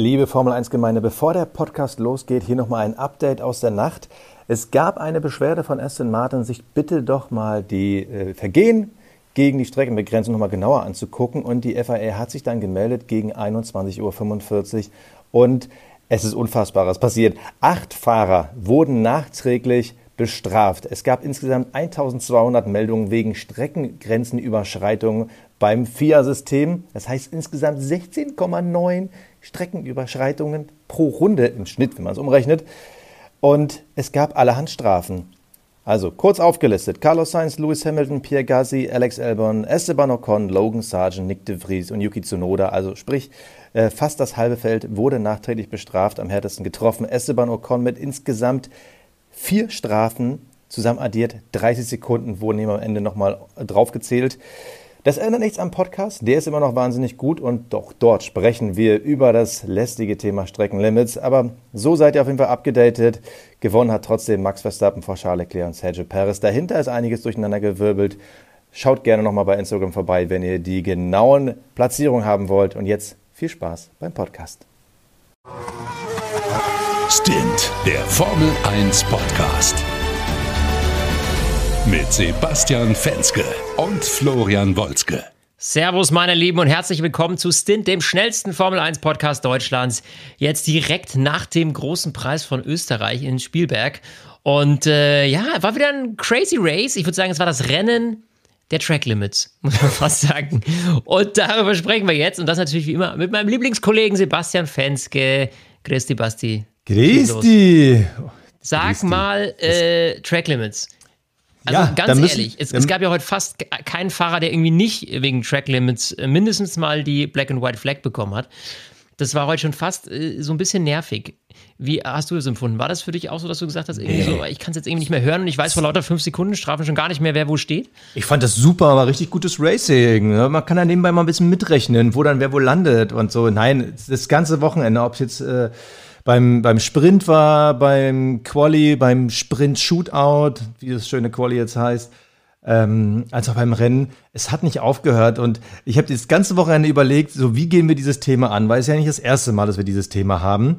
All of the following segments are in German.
Liebe Formel 1 Gemeinde, bevor der Podcast losgeht, hier nochmal ein Update aus der Nacht. Es gab eine Beschwerde von Aston Martin, sich bitte doch mal die äh, Vergehen gegen die Streckenbegrenzung nochmal genauer anzugucken. Und die FIA hat sich dann gemeldet gegen 21.45 Uhr. Und es ist Unfassbares passiert. Acht Fahrer wurden nachträglich bestraft. Es gab insgesamt 1200 Meldungen wegen Streckengrenzenüberschreitungen beim FIA-System. Das heißt insgesamt 16,9 Streckenüberschreitungen pro Runde im Schnitt, wenn man es umrechnet. Und es gab allerhand Strafen. Also kurz aufgelistet: Carlos Sainz, Lewis Hamilton, Pierre Gassi, Alex Albon, Esteban Ocon, Logan Sargent, Nick de Vries und Yuki Tsunoda. Also sprich, äh, fast das halbe Feld wurde nachträglich bestraft, am härtesten getroffen. Esteban Ocon mit insgesamt vier Strafen, zusammen addiert 30 Sekunden, wurden ihm am Ende nochmal draufgezählt. Das ändert nichts am Podcast, der ist immer noch wahnsinnig gut und doch dort sprechen wir über das lästige Thema Streckenlimits. Aber so seid ihr auf jeden Fall abgedatet. Gewonnen hat trotzdem Max Verstappen vor Charles Leclerc und Sergio Perez. Dahinter ist einiges durcheinander gewirbelt. Schaut gerne nochmal bei Instagram vorbei, wenn ihr die genauen Platzierungen haben wollt. Und jetzt viel Spaß beim Podcast. Stint, der Formel 1 Podcast. Mit Sebastian Fenske und Florian Wolzke. Servus, meine Lieben, und herzlich willkommen zu Stint, dem schnellsten Formel 1 Podcast Deutschlands. Jetzt direkt nach dem großen Preis von Österreich in Spielberg. Und äh, ja, war wieder ein crazy Race. Ich würde sagen, es war das Rennen der Track Limits, muss man fast sagen. Und darüber sprechen wir jetzt. Und das natürlich wie immer mit meinem Lieblingskollegen Sebastian Fenske. Grüß dich, Basti. Grüß dich. Sag Christi. mal äh, Track Limits. Also ja, ganz müssen, ehrlich, es, es, gab ja heute fast keinen Fahrer, der irgendwie nicht wegen Track Limits äh, mindestens mal die Black and White Flag bekommen hat. Das war heute schon fast äh, so ein bisschen nervig. Wie hast du das empfunden? War das für dich auch so, dass du gesagt hast, nee. so, ich kann es jetzt irgendwie nicht mehr hören und ich weiß vor lauter 5 Sekunden Strafen schon gar nicht mehr, wer wo steht? Ich fand das super, war richtig gutes Racing. Ne? Man kann da nebenbei mal ein bisschen mitrechnen, wo dann wer wo landet und so. Nein, das ganze Wochenende, ob es jetzt äh, beim, beim Sprint war, beim Quali, beim Sprint Shootout, wie das schöne Quali jetzt heißt, ähm, als auch beim Rennen. Es hat nicht aufgehört und ich habe das ganze Wochenende überlegt, so wie gehen wir dieses Thema an, weil es ja nicht das erste Mal, dass wir dieses Thema haben.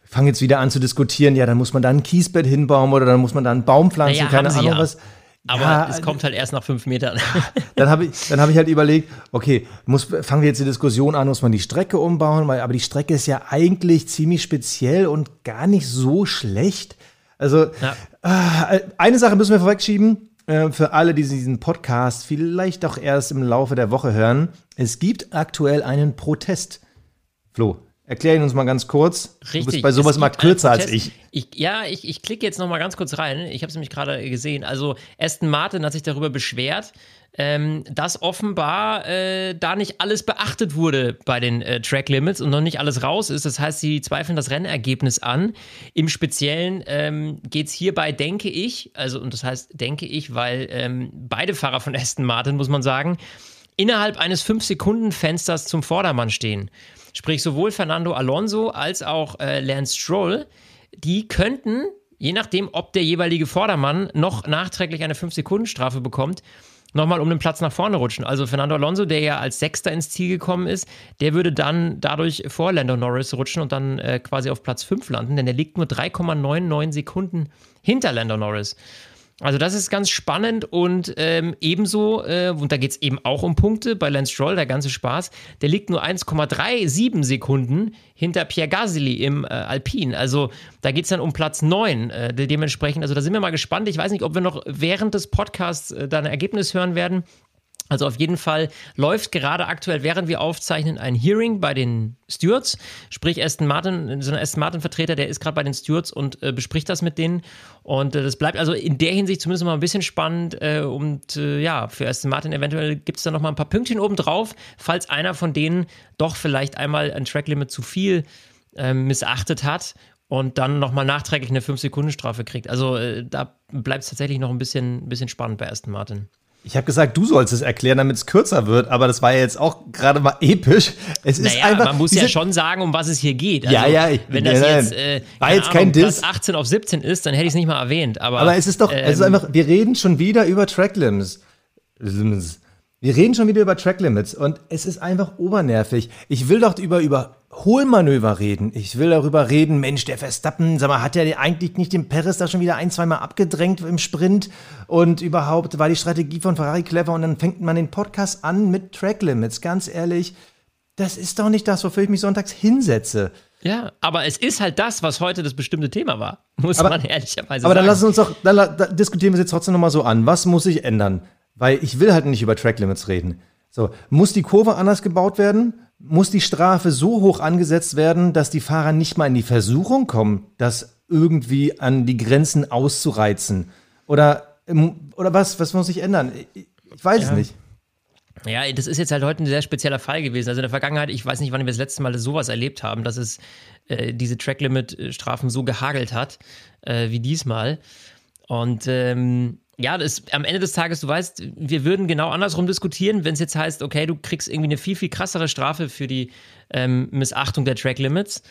Wir fangen jetzt wieder an zu diskutieren, ja, dann muss man da ein Kiesbett hinbauen oder dann muss man da einen Baum pflanzen, naja, keine Ahnung ja. was. Aber ja, es kommt halt erst nach fünf Metern. dann habe ich, hab ich halt überlegt, okay, muss, fangen wir jetzt die Diskussion an, muss man die Strecke umbauen, weil, aber die Strecke ist ja eigentlich ziemlich speziell und gar nicht so schlecht. Also, ja. äh, eine Sache müssen wir vorwegschieben, äh, für alle, die diesen Podcast vielleicht auch erst im Laufe der Woche hören. Es gibt aktuell einen Protest. Flo, Erklär ihn uns mal ganz kurz. Richtig. Du bist bei sowas mal kürzer als ich. ich. Ja, ich, ich klicke jetzt noch mal ganz kurz rein. Ich habe es nämlich gerade gesehen. Also Aston Martin hat sich darüber beschwert, ähm, dass offenbar äh, da nicht alles beachtet wurde bei den äh, Track Limits und noch nicht alles raus ist. Das heißt, sie zweifeln das Rennergebnis an. Im Speziellen ähm, geht es hierbei, denke ich, also und das heißt, denke ich, weil ähm, beide Fahrer von Aston Martin, muss man sagen, innerhalb eines 5-Sekunden-Fensters zum Vordermann stehen. Sprich, sowohl Fernando Alonso als auch äh, Lance Stroll, die könnten, je nachdem, ob der jeweilige Vordermann noch nachträglich eine 5-Sekunden-Strafe bekommt, nochmal um den Platz nach vorne rutschen. Also Fernando Alonso, der ja als Sechster ins Ziel gekommen ist, der würde dann dadurch vor Lando Norris rutschen und dann äh, quasi auf Platz 5 landen, denn der liegt nur 3,99 Sekunden hinter Lando Norris. Also das ist ganz spannend und ähm, ebenso, äh, und da geht es eben auch um Punkte bei Lance Stroll, der ganze Spaß, der liegt nur 1,37 Sekunden hinter Pierre Gasly im äh, Alpin. Also da geht es dann um Platz 9 äh, dementsprechend. Also da sind wir mal gespannt. Ich weiß nicht, ob wir noch während des Podcasts äh, da ein Ergebnis hören werden. Also auf jeden Fall läuft gerade aktuell, während wir aufzeichnen, ein Hearing bei den Stewards. Sprich, Aston Martin, so ein Aston Martin-Vertreter, der ist gerade bei den Stewards und äh, bespricht das mit denen. Und äh, das bleibt also in der Hinsicht zumindest mal ein bisschen spannend. Äh, und äh, ja, für Aston Martin eventuell gibt es da noch mal ein paar Pünktchen obendrauf, falls einer von denen doch vielleicht einmal ein Tracklimit zu viel ähm, missachtet hat und dann nochmal nachträglich eine 5-Sekunden-Strafe kriegt. Also äh, da bleibt es tatsächlich noch ein bisschen, bisschen spannend bei Aston Martin. Ich habe gesagt, du sollst es erklären, damit es kürzer wird, aber das war ja jetzt auch gerade mal episch. Es naja, ist einfach. Man muss ja schon sagen, um was es hier geht. Also, ja, ja, ich, wenn das ja, jetzt, äh, war jetzt kein Diss. Platz 18 auf 17 ist, dann hätte ich es nicht mal erwähnt. Aber, aber es ist doch, ähm, es ist ähm, einfach, wir reden schon wieder über Tracklimits. Wir reden schon wieder über Tracklimits und es ist einfach obernervig. Ich will doch über, über Überholmanöver reden. Ich will darüber reden, Mensch, der Verstappen, sag mal, hat er eigentlich nicht den Perez da schon wieder ein, zweimal abgedrängt im Sprint? Und überhaupt war die Strategie von Ferrari clever und dann fängt man den Podcast an mit Track Limits. Ganz ehrlich, das ist doch nicht das, wofür ich mich sonntags hinsetze. Ja, aber es ist halt das, was heute das bestimmte Thema war, muss aber, man ehrlicherweise aber sagen. Aber dann lassen uns doch, dann, dann diskutieren wir es jetzt trotzdem nochmal so an. Was muss sich ändern? Weil ich will halt nicht über Track Limits reden. So, muss die Kurve anders gebaut werden? Muss die Strafe so hoch angesetzt werden, dass die Fahrer nicht mal in die Versuchung kommen, das irgendwie an die Grenzen auszureizen? Oder, oder was, was muss sich ändern? Ich, ich weiß ja. es nicht. Ja, das ist jetzt halt heute ein sehr spezieller Fall gewesen. Also in der Vergangenheit, ich weiß nicht, wann wir das letzte Mal sowas erlebt haben, dass es äh, diese Track-Limit-Strafen so gehagelt hat, äh, wie diesmal. Und ähm, ja, das, am Ende des Tages, du weißt, wir würden genau andersrum diskutieren, wenn es jetzt heißt, okay, du kriegst irgendwie eine viel, viel krassere Strafe für die ähm, Missachtung der Track-Limits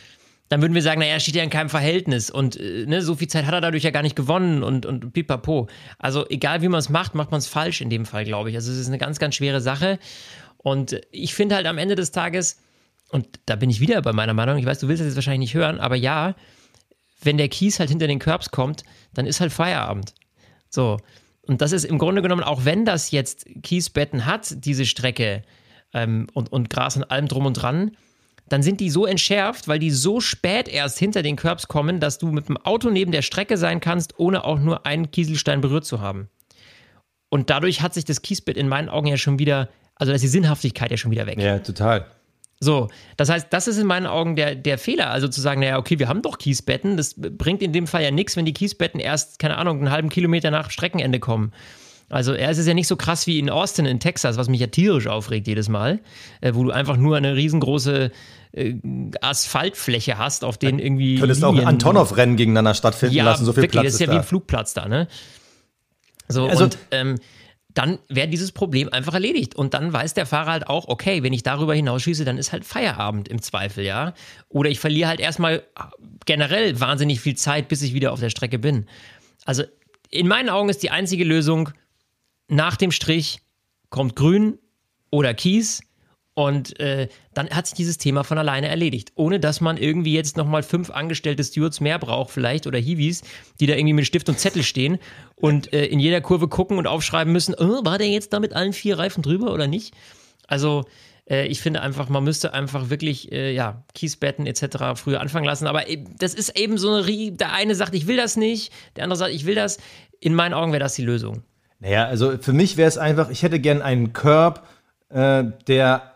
dann würden wir sagen, naja, steht ja in keinem Verhältnis und äh, ne, so viel Zeit hat er dadurch ja gar nicht gewonnen und, und pipapo. Also egal wie man es macht, macht man es falsch in dem Fall, glaube ich. Also es ist eine ganz, ganz schwere Sache und ich finde halt am Ende des Tages, und da bin ich wieder bei meiner Meinung, ich weiß, du willst das jetzt wahrscheinlich nicht hören, aber ja, wenn der Kies halt hinter den Curbs kommt, dann ist halt Feierabend. So. Und das ist im Grunde genommen, auch wenn das jetzt Kiesbetten hat, diese Strecke ähm, und, und Gras und allem drum und dran, dann sind die so entschärft, weil die so spät erst hinter den Curbs kommen, dass du mit dem Auto neben der Strecke sein kannst, ohne auch nur einen Kieselstein berührt zu haben. Und dadurch hat sich das Kiesbett in meinen Augen ja schon wieder, also da ist die Sinnhaftigkeit ja schon wieder weg. Ja, total. So, das heißt, das ist in meinen Augen der, der Fehler. Also zu sagen, naja, okay, wir haben doch Kiesbetten. Das bringt in dem Fall ja nichts, wenn die Kiesbetten erst, keine Ahnung, einen halben Kilometer nach Streckenende kommen. Also es ist ja nicht so krass wie in Austin in Texas, was mich ja tierisch aufregt jedes Mal, äh, wo du einfach nur eine riesengroße äh, Asphaltfläche hast, auf denen irgendwie. Könntest Linien, auch Antonov-Rennen gegeneinander stattfinden ja, lassen, so viel wirklich, Platz das ist ja da. wie ein Flugplatz da, ne? So, also, und ähm, dann wäre dieses Problem einfach erledigt. Und dann weiß der Fahrer halt auch, okay, wenn ich darüber hinausschieße, dann ist halt Feierabend im Zweifel, ja. Oder ich verliere halt erstmal generell wahnsinnig viel Zeit, bis ich wieder auf der Strecke bin. Also in meinen Augen ist die einzige Lösung, nach dem Strich kommt Grün oder Kies und äh, dann hat sich dieses Thema von alleine erledigt, ohne dass man irgendwie jetzt nochmal fünf angestellte Stewards mehr braucht vielleicht oder Hiwis, die da irgendwie mit Stift und Zettel stehen und äh, in jeder Kurve gucken und aufschreiben müssen, oh, war der jetzt da mit allen vier Reifen drüber oder nicht? Also äh, ich finde einfach, man müsste einfach wirklich, äh, ja, Kiesbetten etc. früher anfangen lassen. Aber äh, das ist eben so eine, der eine sagt, ich will das nicht, der andere sagt, ich will das. In meinen Augen wäre das die Lösung. Naja, also für mich wäre es einfach, ich hätte gern einen Curb, äh, der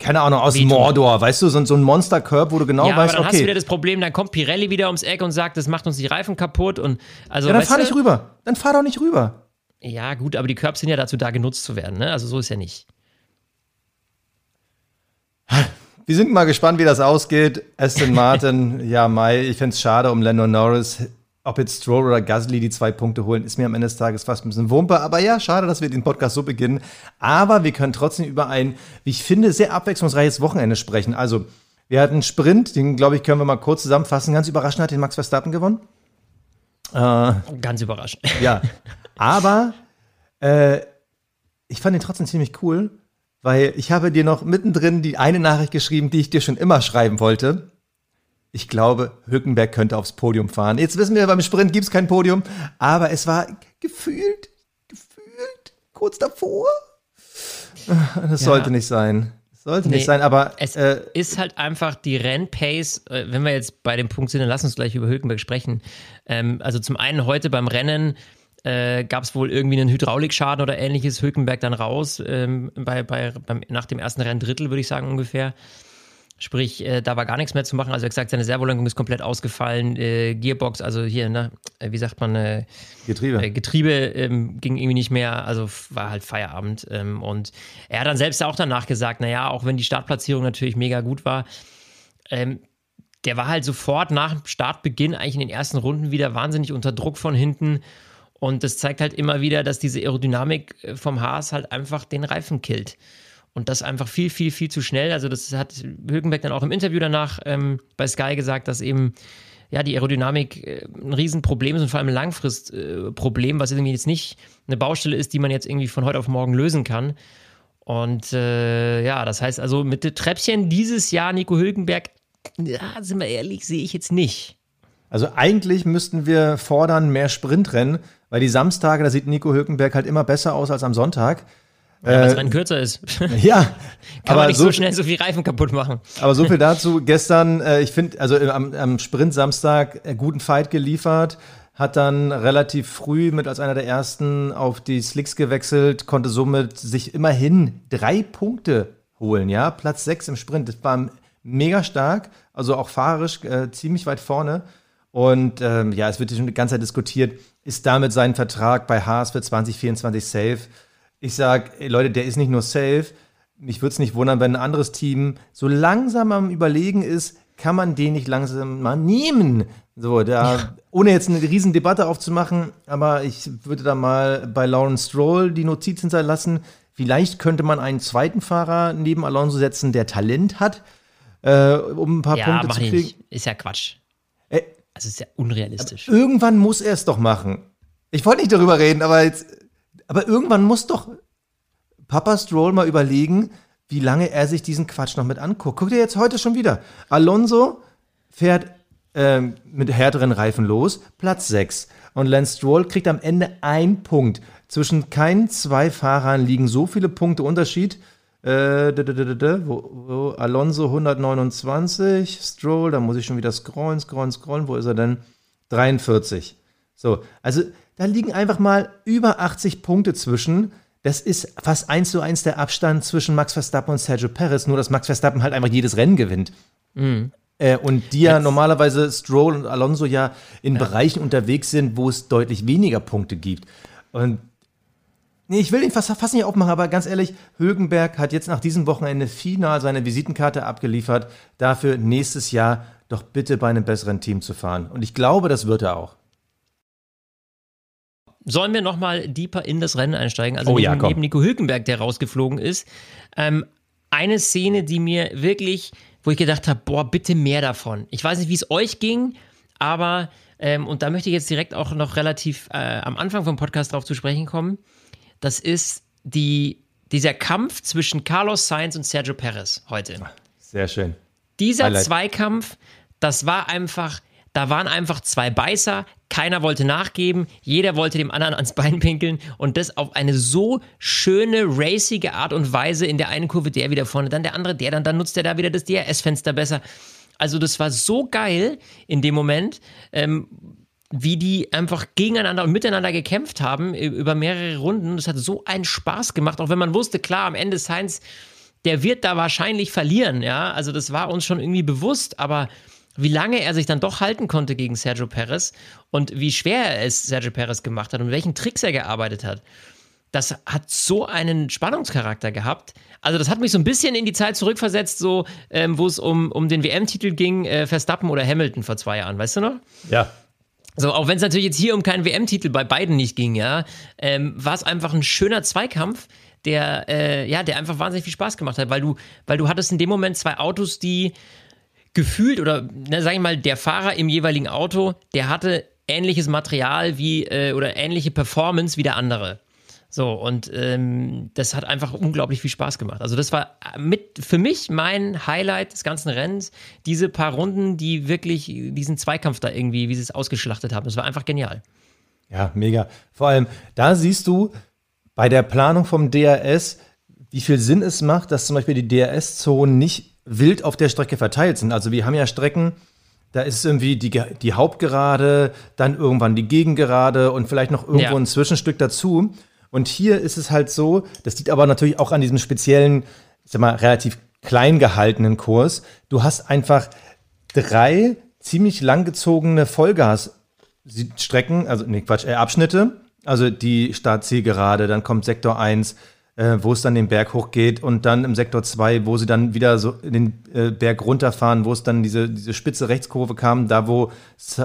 keine Ahnung, aus Mordor, weißt du, so, so ein Monster-Curb, wo du genau ja, weißt, aber dann okay. hast du wieder das Problem, dann kommt Pirelli wieder ums Eck und sagt, das macht uns die Reifen kaputt und also. Ja, dann fahr nicht rüber. Dann fahr doch nicht rüber. Ja, gut, aber die Curbs sind ja dazu da, genutzt zu werden, ne? Also so ist ja nicht. Wir sind mal gespannt, wie das ausgeht. Aston Martin, ja, Mai, ich fände es schade um Lando Norris ob jetzt Stroll oder Gasly die zwei Punkte holen, ist mir am Ende des Tages fast ein bisschen Wumpe. Aber ja, schade, dass wir den Podcast so beginnen. Aber wir können trotzdem über ein, wie ich finde, sehr abwechslungsreiches Wochenende sprechen. Also, wir hatten einen Sprint, den, glaube ich, können wir mal kurz zusammenfassen. Ganz überraschend hat den Max Verstappen gewonnen. Äh, Ganz überraschend. Ja, aber äh, ich fand ihn trotzdem ziemlich cool, weil ich habe dir noch mittendrin die eine Nachricht geschrieben, die ich dir schon immer schreiben wollte ich glaube, Hülkenberg könnte aufs Podium fahren. Jetzt wissen wir, beim Sprint gibt es kein Podium, aber es war gefühlt, gefühlt kurz davor. Das ja. sollte nicht sein. Das sollte nee, nicht sein, aber es äh, ist halt einfach die Rennpace, äh, wenn wir jetzt bei dem Punkt sind, dann lass uns gleich über Hülkenberg sprechen. Ähm, also zum einen heute beim Rennen äh, gab es wohl irgendwie einen Hydraulikschaden oder ähnliches, Hülkenberg dann raus, ähm, bei, bei, beim, nach dem ersten Renndrittel, würde ich sagen, ungefähr. Sprich, äh, da war gar nichts mehr zu machen. Also, er hat gesagt, seine Servolenkung ist komplett ausgefallen. Äh, Gearbox, also hier, ne, äh, wie sagt man, äh, Getriebe. Äh, Getriebe ähm, ging irgendwie nicht mehr. Also war halt Feierabend. Ähm, und er hat dann selbst auch danach gesagt, naja, auch wenn die Startplatzierung natürlich mega gut war, ähm, der war halt sofort nach Startbeginn eigentlich in den ersten Runden wieder wahnsinnig unter Druck von hinten. Und das zeigt halt immer wieder, dass diese Aerodynamik äh, vom Haas halt einfach den Reifen killt. Und das einfach viel, viel, viel zu schnell. Also, das hat Hülkenberg dann auch im Interview danach ähm, bei Sky gesagt, dass eben ja, die Aerodynamik äh, ein Riesenproblem ist und vor allem ein Langfristproblem, äh, was irgendwie jetzt nicht eine Baustelle ist, die man jetzt irgendwie von heute auf morgen lösen kann. Und äh, ja, das heißt also mit Treppchen dieses Jahr Nico Hülkenberg ja, sind wir ehrlich, sehe ich jetzt nicht. Also eigentlich müssten wir fordern mehr Sprintrennen, weil die Samstage, da sieht Nico Hülkenberg halt immer besser aus als am Sonntag. Ja, weil das Rennen kürzer ist. Ja, Kann aber man nicht so, so schnell so viel Reifen kaputt machen. aber so viel dazu. Gestern, äh, ich finde, also äh, am, am Sprint Samstag äh, guten Fight geliefert, hat dann relativ früh mit als einer der ersten auf die Slicks gewechselt, konnte somit sich immerhin drei Punkte holen, ja, Platz sechs im Sprint. Das war mega stark, also auch fahrerisch äh, ziemlich weit vorne. Und ähm, ja, es wird schon die ganze Zeit diskutiert, ist damit sein Vertrag bei Haas für 2024 safe? Ich sag, ey, Leute, der ist nicht nur safe. Mich würde es nicht wundern, wenn ein anderes Team so langsam am Überlegen ist, kann man den nicht langsam mal nehmen? So, da, ohne jetzt eine riesen Debatte aufzumachen, aber ich würde da mal bei Lawrence Stroll die Notiz hinterlassen. Vielleicht könnte man einen zweiten Fahrer neben Alonso setzen, der Talent hat, äh, um ein paar Ja, Punkte mach zu kriegen. nicht. Ist ja Quatsch. Äh, Also ist ja unrealistisch. Irgendwann muss er es doch machen. Ich wollte nicht darüber reden, aber jetzt, aber irgendwann muss doch Papa Stroll mal überlegen, wie lange er sich diesen Quatsch noch mit anguckt. Guck dir jetzt heute schon wieder. Alonso fährt ähm, mit härteren Reifen los, Platz 6. Und Lance Stroll kriegt am Ende ein Punkt. Zwischen keinen zwei Fahrern liegen so viele Punkte Unterschied. Äh, Alonso 129, Stroll, da muss ich schon wieder scrollen, scrollen, scrollen. Wo ist er denn? 43. So, also da liegen einfach mal über 80 Punkte zwischen. Das ist fast eins zu eins der Abstand zwischen Max Verstappen und Sergio Perez, nur dass Max Verstappen halt einfach jedes Rennen gewinnt. Äh, und die ja normalerweise Stroll und Alonso ja in Bereichen unterwegs sind, wo es deutlich weniger Punkte gibt. Und nee, ich will den fast, fast nicht aufmachen, aber ganz ehrlich, Högenberg hat jetzt nach diesem Wochenende final seine Visitenkarte abgeliefert, dafür nächstes Jahr doch bitte bei einem besseren Team zu fahren. Und ich glaube, das wird er auch. Sollen wir nochmal deeper in das Rennen einsteigen? Also Oh neben, ja, neben Nico Hülkenberg, der rausgeflogen ist. Ähm, eine Szene, die mir wirklich, wo ich gedacht habe, boah, bitte mehr davon. Ich weiß nicht, wie es euch ging, aber, ähm, und da möchte ich jetzt direkt auch noch relativ äh, am Anfang vom Podcast drauf zu sprechen kommen. Das ist die, dieser Kampf zwischen Carlos Sainz und Sergio Perez heute. Sehr schön. Dieser Highlight. Zweikampf, das war einfach, da waren einfach zwei Beißer, keiner wollte nachgeben, jeder wollte dem anderen ans Bein pinkeln und das auf eine so schöne, racige Art und Weise. In der einen Kurve der wieder vorne, dann der andere, der dann, dann nutzt er da wieder das DRS-Fenster besser. Also das war so geil in dem Moment, ähm, wie die einfach gegeneinander und miteinander gekämpft haben über mehrere Runden. Das hat so einen Spaß gemacht, auch wenn man wusste, klar, am Ende Sainz der wird da wahrscheinlich verlieren, ja. Also das war uns schon irgendwie bewusst, aber wie lange er sich dann doch halten konnte gegen Sergio Perez und wie schwer er es Sergio Perez gemacht hat und welchen Tricks er gearbeitet hat, das hat so einen Spannungscharakter gehabt. Also das hat mich so ein bisschen in die Zeit zurückversetzt, so ähm, wo es um, um den WM-Titel ging, äh, Verstappen oder Hamilton vor zwei Jahren, weißt du noch? Ja. So, auch wenn es natürlich jetzt hier um keinen WM-Titel bei beiden nicht ging, ja, ähm, war es einfach ein schöner Zweikampf, der, äh, ja, der einfach wahnsinnig viel Spaß gemacht hat, weil du, weil du hattest in dem Moment zwei Autos, die gefühlt oder, na, sag ich mal, der Fahrer im jeweiligen Auto, der hatte ähnliches Material wie äh, oder ähnliche Performance wie der andere. So, und ähm, das hat einfach unglaublich viel Spaß gemacht. Also, das war mit für mich mein Highlight des ganzen Rennens. Diese paar Runden, die wirklich diesen Zweikampf da irgendwie, wie sie es ausgeschlachtet haben. Das war einfach genial. Ja, mega. Vor allem, da siehst du bei der Planung vom DRS, wie viel Sinn es macht, dass zum Beispiel die DRS-Zonen nicht wild auf der Strecke verteilt sind. Also wir haben ja Strecken, da ist irgendwie die, die Hauptgerade, dann irgendwann die Gegengerade und vielleicht noch irgendwo Ja. ein Zwischenstück dazu. Und hier ist es halt so, das liegt aber natürlich auch an diesem speziellen, ich sag mal, relativ klein gehaltenen Kurs. Du hast einfach drei ziemlich langgezogene Vollgasstrecken, also nee, Quatsch, äh, Abschnitte. Also die Startzielgerade, dann kommt Sektor 1, äh, wo es dann den Berg hochgeht und dann im Sektor 2, wo sie dann wieder so den äh, Berg runterfahren, wo es dann diese, diese spitze Rechtskurve kam, da wo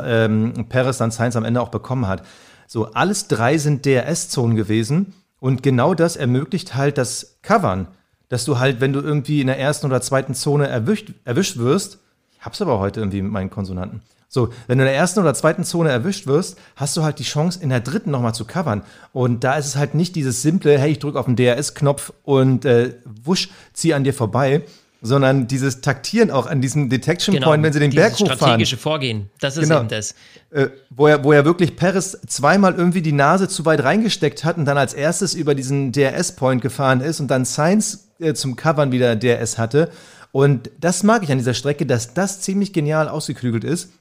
ähm, Perez dann Sainz am Ende auch bekommen hat. So, alles drei sind DRS-Zonen gewesen und genau das ermöglicht halt das Covern, dass du halt, wenn du irgendwie in der ersten oder zweiten Zone erwischt, erwischt wirst, ich hab's aber heute irgendwie mit meinen Konsonanten. So, wenn du in der ersten oder zweiten Zone erwischt wirst, hast du halt die Chance, in der dritten nochmal zu covern. Und da ist es halt nicht dieses simple, hey, ich drücke auf den DRS-Knopf und äh, wusch, zieh an dir vorbei, sondern dieses Taktieren auch an diesem Detection genau, Point, wenn sie den Berg hochfahren. strategische Vorgehen, das ist genau. eben das. Äh, wo, er, wo er wirklich Perez zweimal irgendwie die Nase zu weit reingesteckt hat und dann als erstes über diesen DRS-Point gefahren ist und dann Sainz äh, zum Covern wieder DRS hatte. Und das mag ich an dieser Strecke, dass das ziemlich genial ausgeklügelt ist.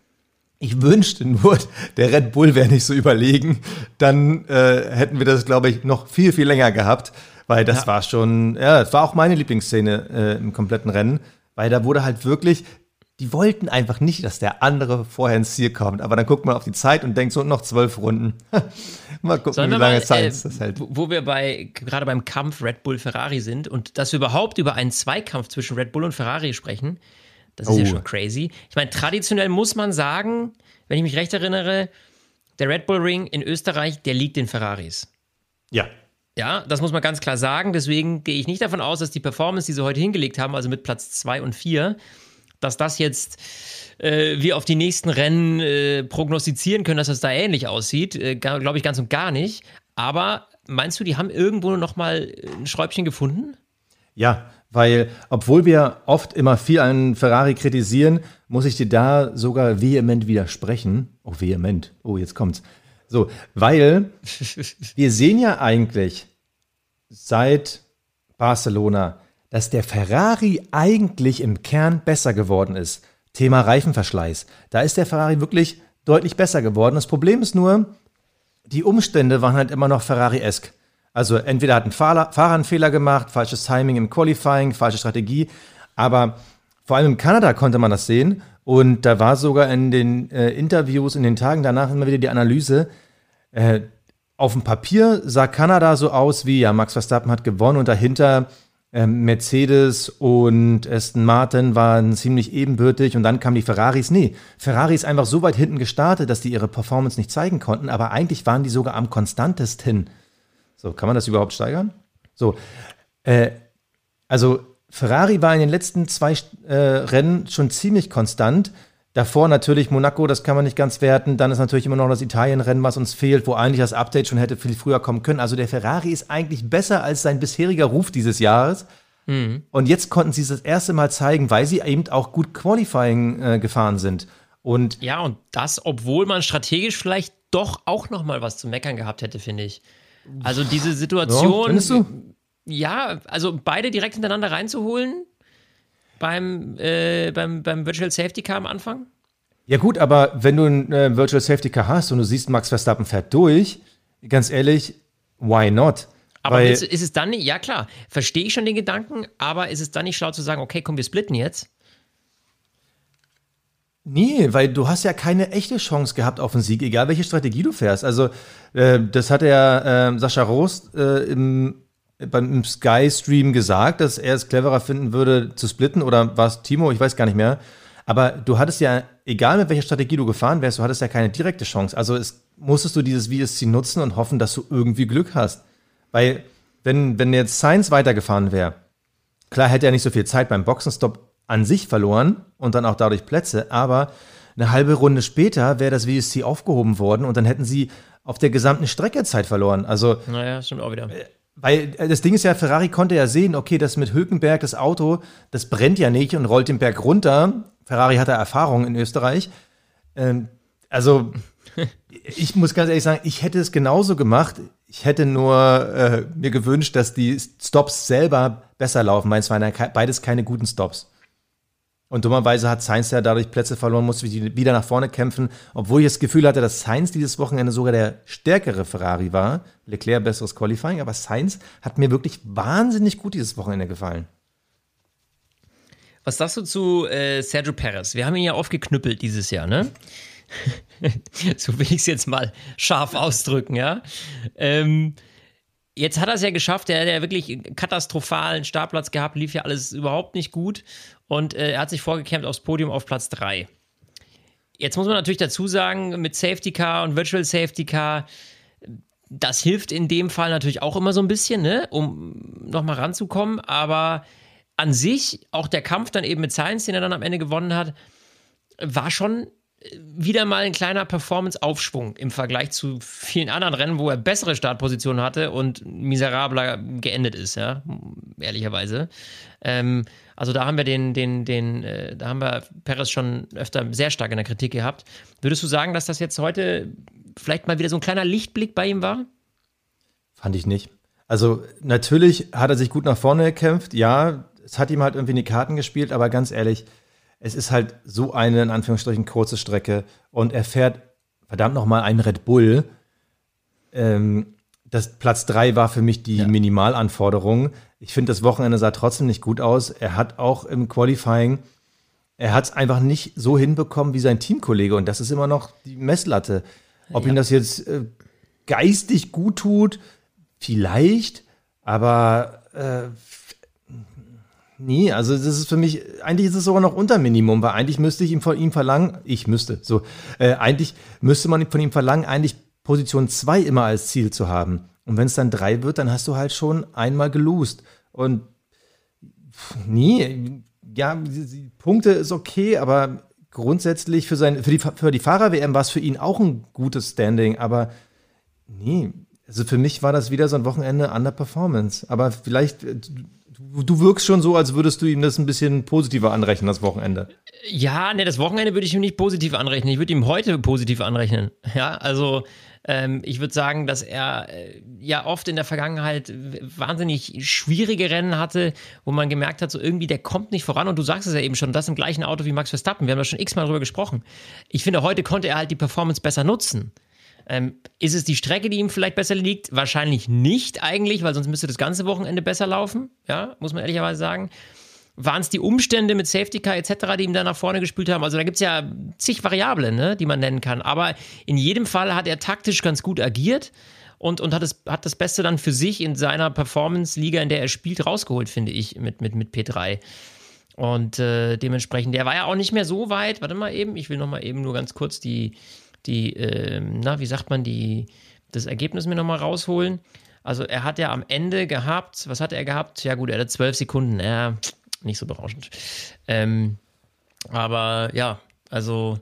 Ich wünschte nur, der Red Bull wäre nicht so überlegen. Dann äh, hätten wir das, glaube ich, noch viel, viel länger gehabt. Weil das ja. war schon, ja, das war auch meine Lieblingsszene äh, im kompletten Rennen. Weil da wurde halt wirklich, die wollten einfach nicht, dass der andere vorher ins Ziel kommt. Aber dann guckt man auf die Zeit und denkt so, noch zwölf Runden. mal gucken, Sollen wie lange mal, Zeit äh, das hält. Wo wir bei, gerade beim Kampf Red Bull Ferrari sind und dass wir überhaupt über einen Zweikampf zwischen Red Bull und Ferrari sprechen, das ist oh. ja schon crazy. Ich meine, traditionell muss man sagen, wenn ich mich recht erinnere, der Red Bull Ring in Österreich, der liegt den Ferraris. Ja, ja, das muss man ganz klar sagen. Deswegen gehe ich nicht davon aus, dass die Performance, die sie heute hingelegt haben, also mit Platz 2 und 4, dass das jetzt äh, wir auf die nächsten Rennen äh, prognostizieren können, dass das da ähnlich aussieht. Äh, Glaube ich ganz und gar nicht. Aber meinst du, die haben irgendwo noch mal ein Schräubchen gefunden? Ja, weil obwohl wir oft immer viel an Ferrari kritisieren, muss ich dir da sogar vehement widersprechen. Oh, vehement. Oh, jetzt kommt's. So, weil wir sehen ja eigentlich seit Barcelona, dass der Ferrari eigentlich im Kern besser geworden ist. Thema Reifenverschleiß. Da ist der Ferrari wirklich deutlich besser geworden. Das Problem ist nur, die Umstände waren halt immer noch Ferrari-esk. Also entweder hat ein Fahrer, Fahrer einen Fehler gemacht, falsches Timing im Qualifying, falsche Strategie. Aber vor allem in Kanada konnte man das sehen. Und da war sogar in den äh, Interviews in den Tagen danach immer wieder die Analyse, äh, auf dem Papier sah Kanada so aus wie, ja, Max Verstappen hat gewonnen und dahinter äh, Mercedes und Aston Martin waren ziemlich ebenbürtig und dann kamen die Ferraris. Nee, Ferrari ist einfach so weit hinten gestartet, dass die ihre Performance nicht zeigen konnten, aber eigentlich waren die sogar am konstantesten. So, kann man das überhaupt steigern? So, äh, also Ferrari war in den letzten zwei äh, Rennen schon ziemlich konstant. Davor natürlich Monaco, das kann man nicht ganz werten. Dann ist natürlich immer noch das Italienrennen, was uns fehlt, wo eigentlich das Update schon hätte viel früher kommen können. Also der Ferrari ist eigentlich besser als sein bisheriger Ruf dieses Jahres. Mhm. Und jetzt konnten sie es das erste Mal zeigen, weil sie eben auch gut Qualifying äh, gefahren sind. Und ja, und das, obwohl man strategisch vielleicht doch auch noch mal was zu meckern gehabt hätte, finde ich. Also diese Situation. Ja? Ja, also beide direkt hintereinander reinzuholen, beim, äh, beim, beim Virtual Safety Car am Anfang? Ja, gut, aber wenn du ein äh, Virtual Safety Car hast und du siehst, Max Verstappen fährt durch, ganz ehrlich, why not? Aber Weil, ist, ist es dann nicht, ja klar, verstehe ich schon den Gedanken, aber ist es dann nicht schlau zu sagen, okay, komm, wir splitten jetzt? Nee, weil du hast ja keine echte Chance gehabt auf einen Sieg, egal welche Strategie du fährst. Also, äh, das hat ja äh, Sascha Roos äh, im beim Sky-Stream gesagt, dass er es cleverer finden würde, zu splitten oder war es Timo? Ich weiß gar nicht mehr. Aber du hattest ja, egal mit welcher Strategie du gefahren wärst, du hattest ja keine direkte Chance. Also es, musstest du dieses VSC nutzen und hoffen, dass du irgendwie Glück hast. Weil, wenn, wenn jetzt Science weitergefahren wäre, klar hätte er nicht so viel Zeit beim Boxenstopp an sich verloren und dann auch dadurch Plätze, aber eine halbe Runde später wäre das VSC aufgehoben worden und dann hätten sie auf der gesamten Strecke Zeit verloren. Also, naja, stimmt auch wieder. Äh, weil äh, das Ding ist ja, Ferrari konnte ja sehen, okay, das mit Hülkenberg, das Auto, das brennt ja nicht und rollt den Berg runter. Ferrari hat da Erfahrung in Österreich. Ähm, also, ich muss ganz ehrlich sagen, ich hätte es genauso gemacht. Ich hätte nur äh, mir gewünscht, dass die Stops selber besser laufen. Meins waren ja beides keine guten Stops. Und dummerweise hat Sainz ja dadurch Plätze verloren, musste wieder nach vorne kämpfen, obwohl ich das Gefühl hatte, dass Sainz dieses Wochenende sogar der stärkere Ferrari war. Leclerc besseres Qualifying, aber Sainz hat mir wirklich wahnsinnig gut dieses Wochenende gefallen. Was sagst du zu äh, Sergio Perez? Wir haben ihn ja aufgeknüppelt dieses Jahr, ne? so will ich es jetzt mal scharf ausdrücken, ja. Ähm, jetzt hat er es ja geschafft, er hat ja wirklich einen katastrophalen Startplatz gehabt, lief ja alles überhaupt nicht gut und äh, er hat sich vorgekämpft aufs Podium auf Platz 3. Jetzt muss man natürlich dazu sagen, mit Safety Car und Virtual Safety Car, das hilft in dem Fall natürlich auch immer so ein bisschen, ne, um nochmal ranzukommen, aber an sich, auch der Kampf dann eben mit Science, den er dann am Ende gewonnen hat, war schon wieder mal ein kleiner Performance-Aufschwung im Vergleich zu vielen anderen Rennen, wo er bessere Startpositionen hatte und miserabler geendet ist, ja, ehrlicherweise. Ähm, also da haben wir den, den, den, äh, da haben wir Perez schon öfter sehr stark in der Kritik gehabt. Würdest du sagen, dass das jetzt heute vielleicht mal wieder so ein kleiner Lichtblick bei ihm war? Fand ich nicht. Also natürlich hat er sich gut nach vorne gekämpft. Ja, es hat ihm halt irgendwie in die Karten gespielt, aber ganz ehrlich, es ist halt so eine, in Anführungsstrichen, kurze Strecke und er fährt verdammt nochmal einen Red Bull. Ähm, das Platz 3 war für mich die ja. Minimalanforderung. Ich finde, das Wochenende sah trotzdem nicht gut aus. Er hat auch im Qualifying, er hat es einfach nicht so hinbekommen wie sein Teamkollege und das ist immer noch die Messlatte. Ob ja. ihm das jetzt äh, geistig gut tut, vielleicht, aber äh, Nee, also das ist für mich, eigentlich ist es sogar noch unter Minimum, weil eigentlich müsste ich ihm von ihm verlangen, ich müsste, so, äh, eigentlich müsste man von ihm verlangen, eigentlich Position 2 immer als Ziel zu haben. Und wenn es dann 3 wird, dann hast du halt schon einmal gelost. Und nee, ja, die, Punkte ist okay, aber grundsätzlich für, sein, für die, für die Fahrer-WM war es für ihn auch ein gutes Standing, aber nee, also für mich war das wieder so ein Wochenende an der Performance. Aber vielleicht äh, du wirkst schon so, als würdest du ihm das ein bisschen positiver anrechnen, das Wochenende. Ja, ne, das Wochenende würde ich ihm nicht positiv anrechnen. Ich würde ihm heute positiv anrechnen. Ja, also ähm, ich würde sagen, dass er äh, ja oft in der Vergangenheit wahnsinnig schwierige Rennen hatte, wo man gemerkt hat, so irgendwie der kommt nicht voran. Und du sagst es ja eben schon, das im gleichen Auto wie Max Verstappen. Wir haben ja schon x-mal drüber gesprochen. Ich finde, heute konnte er halt die Performance besser nutzen. Ähm, ist es die Strecke, die ihm vielleicht besser liegt? Wahrscheinlich nicht eigentlich, weil sonst müsste das ganze Wochenende besser laufen. Ja, muss man ehrlicherweise sagen. Waren es die Umstände mit Safety Car etc., die ihm da nach vorne gespielt haben? Also da gibt es ja zig Variablen, ne, die man nennen kann. Aber in jedem Fall hat er taktisch ganz gut agiert und, und hat, es, hat das Beste dann für sich in seiner Performance-Liga, in der er spielt, rausgeholt, finde ich, mit, mit, mit P3. Und äh, dementsprechend, der war ja auch nicht mehr so weit. Warte mal eben, ich will noch mal eben nur ganz kurz die, die, äh, na, wie sagt man, die, das Ergebnis mir nochmal rausholen. Also er hat ja am Ende gehabt, was hat er gehabt? Ja gut, er hatte zwölf Sekunden, ja, nicht so berauschend. Ähm, aber ja, also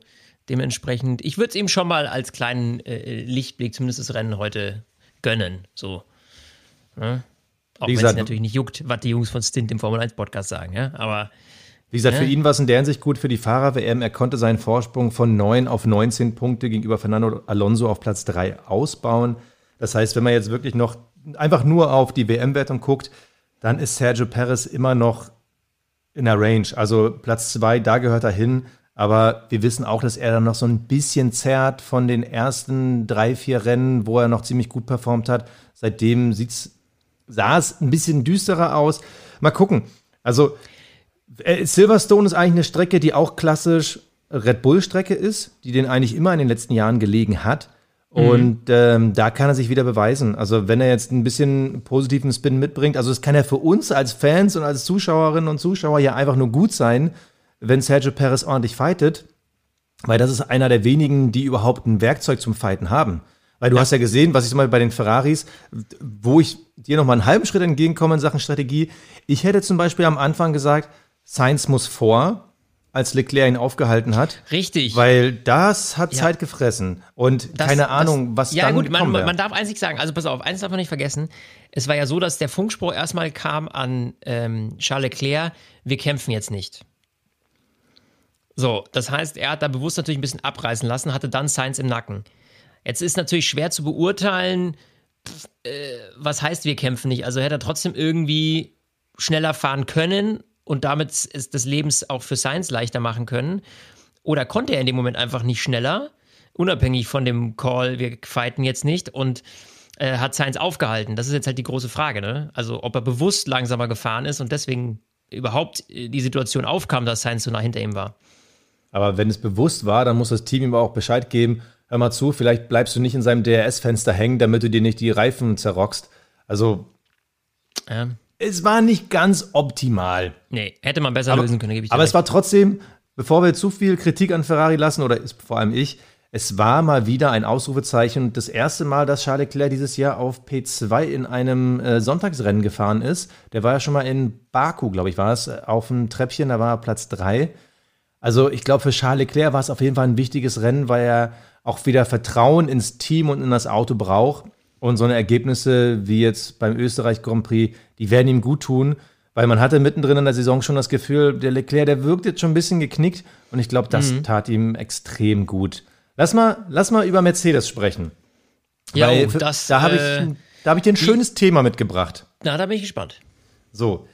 dementsprechend, ich würde es ihm schon mal als kleinen äh, Lichtblick, zumindest das Rennen heute, gönnen. So. Ne? Auch wenn es natürlich nicht juckt, was die Jungs von Stint im Formel 1 Podcast sagen, ja. Aber wie gesagt, ja. für ihn war es in der Hinsicht gut für die Fahrer-WM. Er konnte seinen Vorsprung von 9 auf 19 Punkte gegenüber Fernando Alonso auf Platz 3 ausbauen. Das heißt, wenn man jetzt wirklich noch einfach nur auf die WM-Wertung guckt, dann ist Sergio Perez immer noch in der Range. Also Platz 2, da gehört er hin. Aber wir wissen auch, dass er dann noch so ein bisschen zerrt von den ersten drei, vier Rennen, wo er noch ziemlich gut performt hat. Seitdem sieht's, sah es ein bisschen düsterer aus. Mal gucken. Also Silverstone ist eigentlich eine Strecke, die auch klassisch Red Bull-Strecke ist, die den eigentlich immer in den letzten Jahren gelegen hat. Mhm. Und ähm, da kann er sich wieder beweisen. Also wenn er jetzt ein bisschen positiven Spin mitbringt, also es kann ja für uns als Fans und als Zuschauerinnen und Zuschauer ja einfach nur gut sein, wenn Sergio Perez ordentlich fightet, weil das ist einer der wenigen, die überhaupt ein Werkzeug zum Fighten haben. Weil du ja. hast ja gesehen, was ich so mal bei den Ferraris, wo ich dir noch mal einen halben Schritt entgegenkomme in Sachen Strategie. Ich hätte zum Beispiel am Anfang gesagt, Sainz muss vor, als Leclerc ihn aufgehalten hat. Richtig. Weil das hat ja. Zeit gefressen. Und das, keine Ahnung, was ja, dann gut, man, man, darf eins nicht sagen. Also pass auf, eins darf man nicht vergessen. Es war ja so, dass der Funkspruch erstmal kam an ähm, Charles Leclerc, wir kämpfen jetzt nicht. So, das heißt, er hat da bewusst natürlich ein bisschen abreißen lassen, hatte dann Sainz im Nacken. Jetzt ist natürlich schwer zu beurteilen, äh, was heißt, wir kämpfen nicht. Also hätte er trotzdem irgendwie schneller fahren können und damit es des Lebens auch für Science leichter machen können? Oder konnte er in dem Moment einfach nicht schneller, unabhängig von dem Call, wir fighten jetzt nicht und äh, hat Science aufgehalten? Das ist jetzt halt die große Frage, ne? Also, ob er bewusst langsamer gefahren ist und deswegen überhaupt äh, die Situation aufkam, dass Science so nah hinter ihm war. Aber wenn es bewusst war, dann muss das Team ihm auch Bescheid geben. Hör mal zu, vielleicht bleibst du nicht in seinem DRS-Fenster hängen, damit du dir nicht die Reifen zerrockst. Also, ja es war nicht ganz optimal. Nee, hätte man besser aber, lösen können, gebe ich dir Aber recht. es war trotzdem, bevor wir zu viel Kritik an Ferrari lassen, oder vor allem ich, es war mal wieder ein Ausrufezeichen. Das erste Mal, dass Charles Leclerc dieses Jahr auf P2 in einem äh, Sonntagsrennen gefahren ist. Der war ja schon mal in Baku, glaube ich, war es, auf dem Treppchen, da war er Platz 3. Also ich glaube, für Charles Leclerc war es auf jeden Fall ein wichtiges Rennen, weil er auch wieder Vertrauen ins Team und in das Auto braucht. Und so eine Ergebnisse wie jetzt beim Österreich Grand Prix, die werden ihm gut tun, weil man hatte mittendrin in der Saison schon das Gefühl, der Leclerc, der wirkt jetzt schon ein bisschen geknickt und ich glaube, das mhm. tat ihm extrem gut. Lass mal, lass mal über Mercedes sprechen. Ja, weil, oh, das, da habe ich, äh, hab ich dir ein schönes Thema mitgebracht. Na, da bin ich gespannt. So,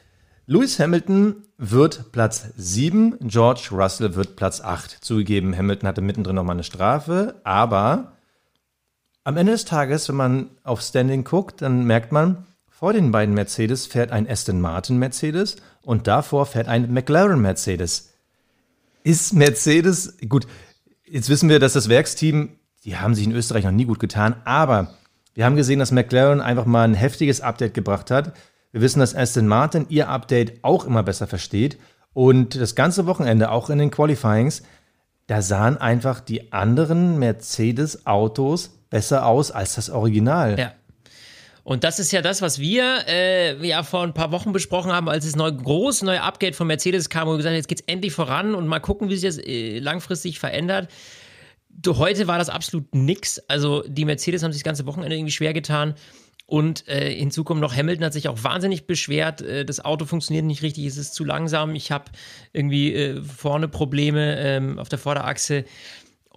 Lewis Hamilton wird Platz 7, George Russell wird Platz 8. Zugegeben, Hamilton hatte mittendrin nochmal eine Strafe, aber am Ende des Tages, wenn man auf Standing guckt, dann merkt man, vor den beiden Mercedes fährt ein Aston Martin Mercedes und davor fährt ein McLaren Mercedes. Ist Mercedes, gut, jetzt wissen wir, dass das Werksteam, die haben sich in Österreich noch nie gut getan, aber wir haben gesehen, dass McLaren einfach mal ein heftiges Update gebracht hat. Wir wissen, dass Aston Martin ihr Update auch immer besser versteht und das ganze Wochenende, auch in den Qualifyings, da sahen einfach die anderen Mercedes-Autos besser aus als das Original. Ja. Und das ist ja das, was wir äh, ja vor ein paar Wochen besprochen haben, als das neue, große neue Upgrade von Mercedes kam, wo wir gesagt haben, jetzt geht's endlich voran und mal gucken, wie sich das äh, langfristig verändert. Du, heute war das absolut nix. Also die Mercedes haben sich das ganze Wochenende irgendwie schwer getan. Und äh, hinzu kommt noch, Hamilton hat sich auch wahnsinnig beschwert, äh, das Auto funktioniert nicht richtig, es ist zu langsam, ich habe irgendwie äh, vorne Probleme ähm, auf der Vorderachse.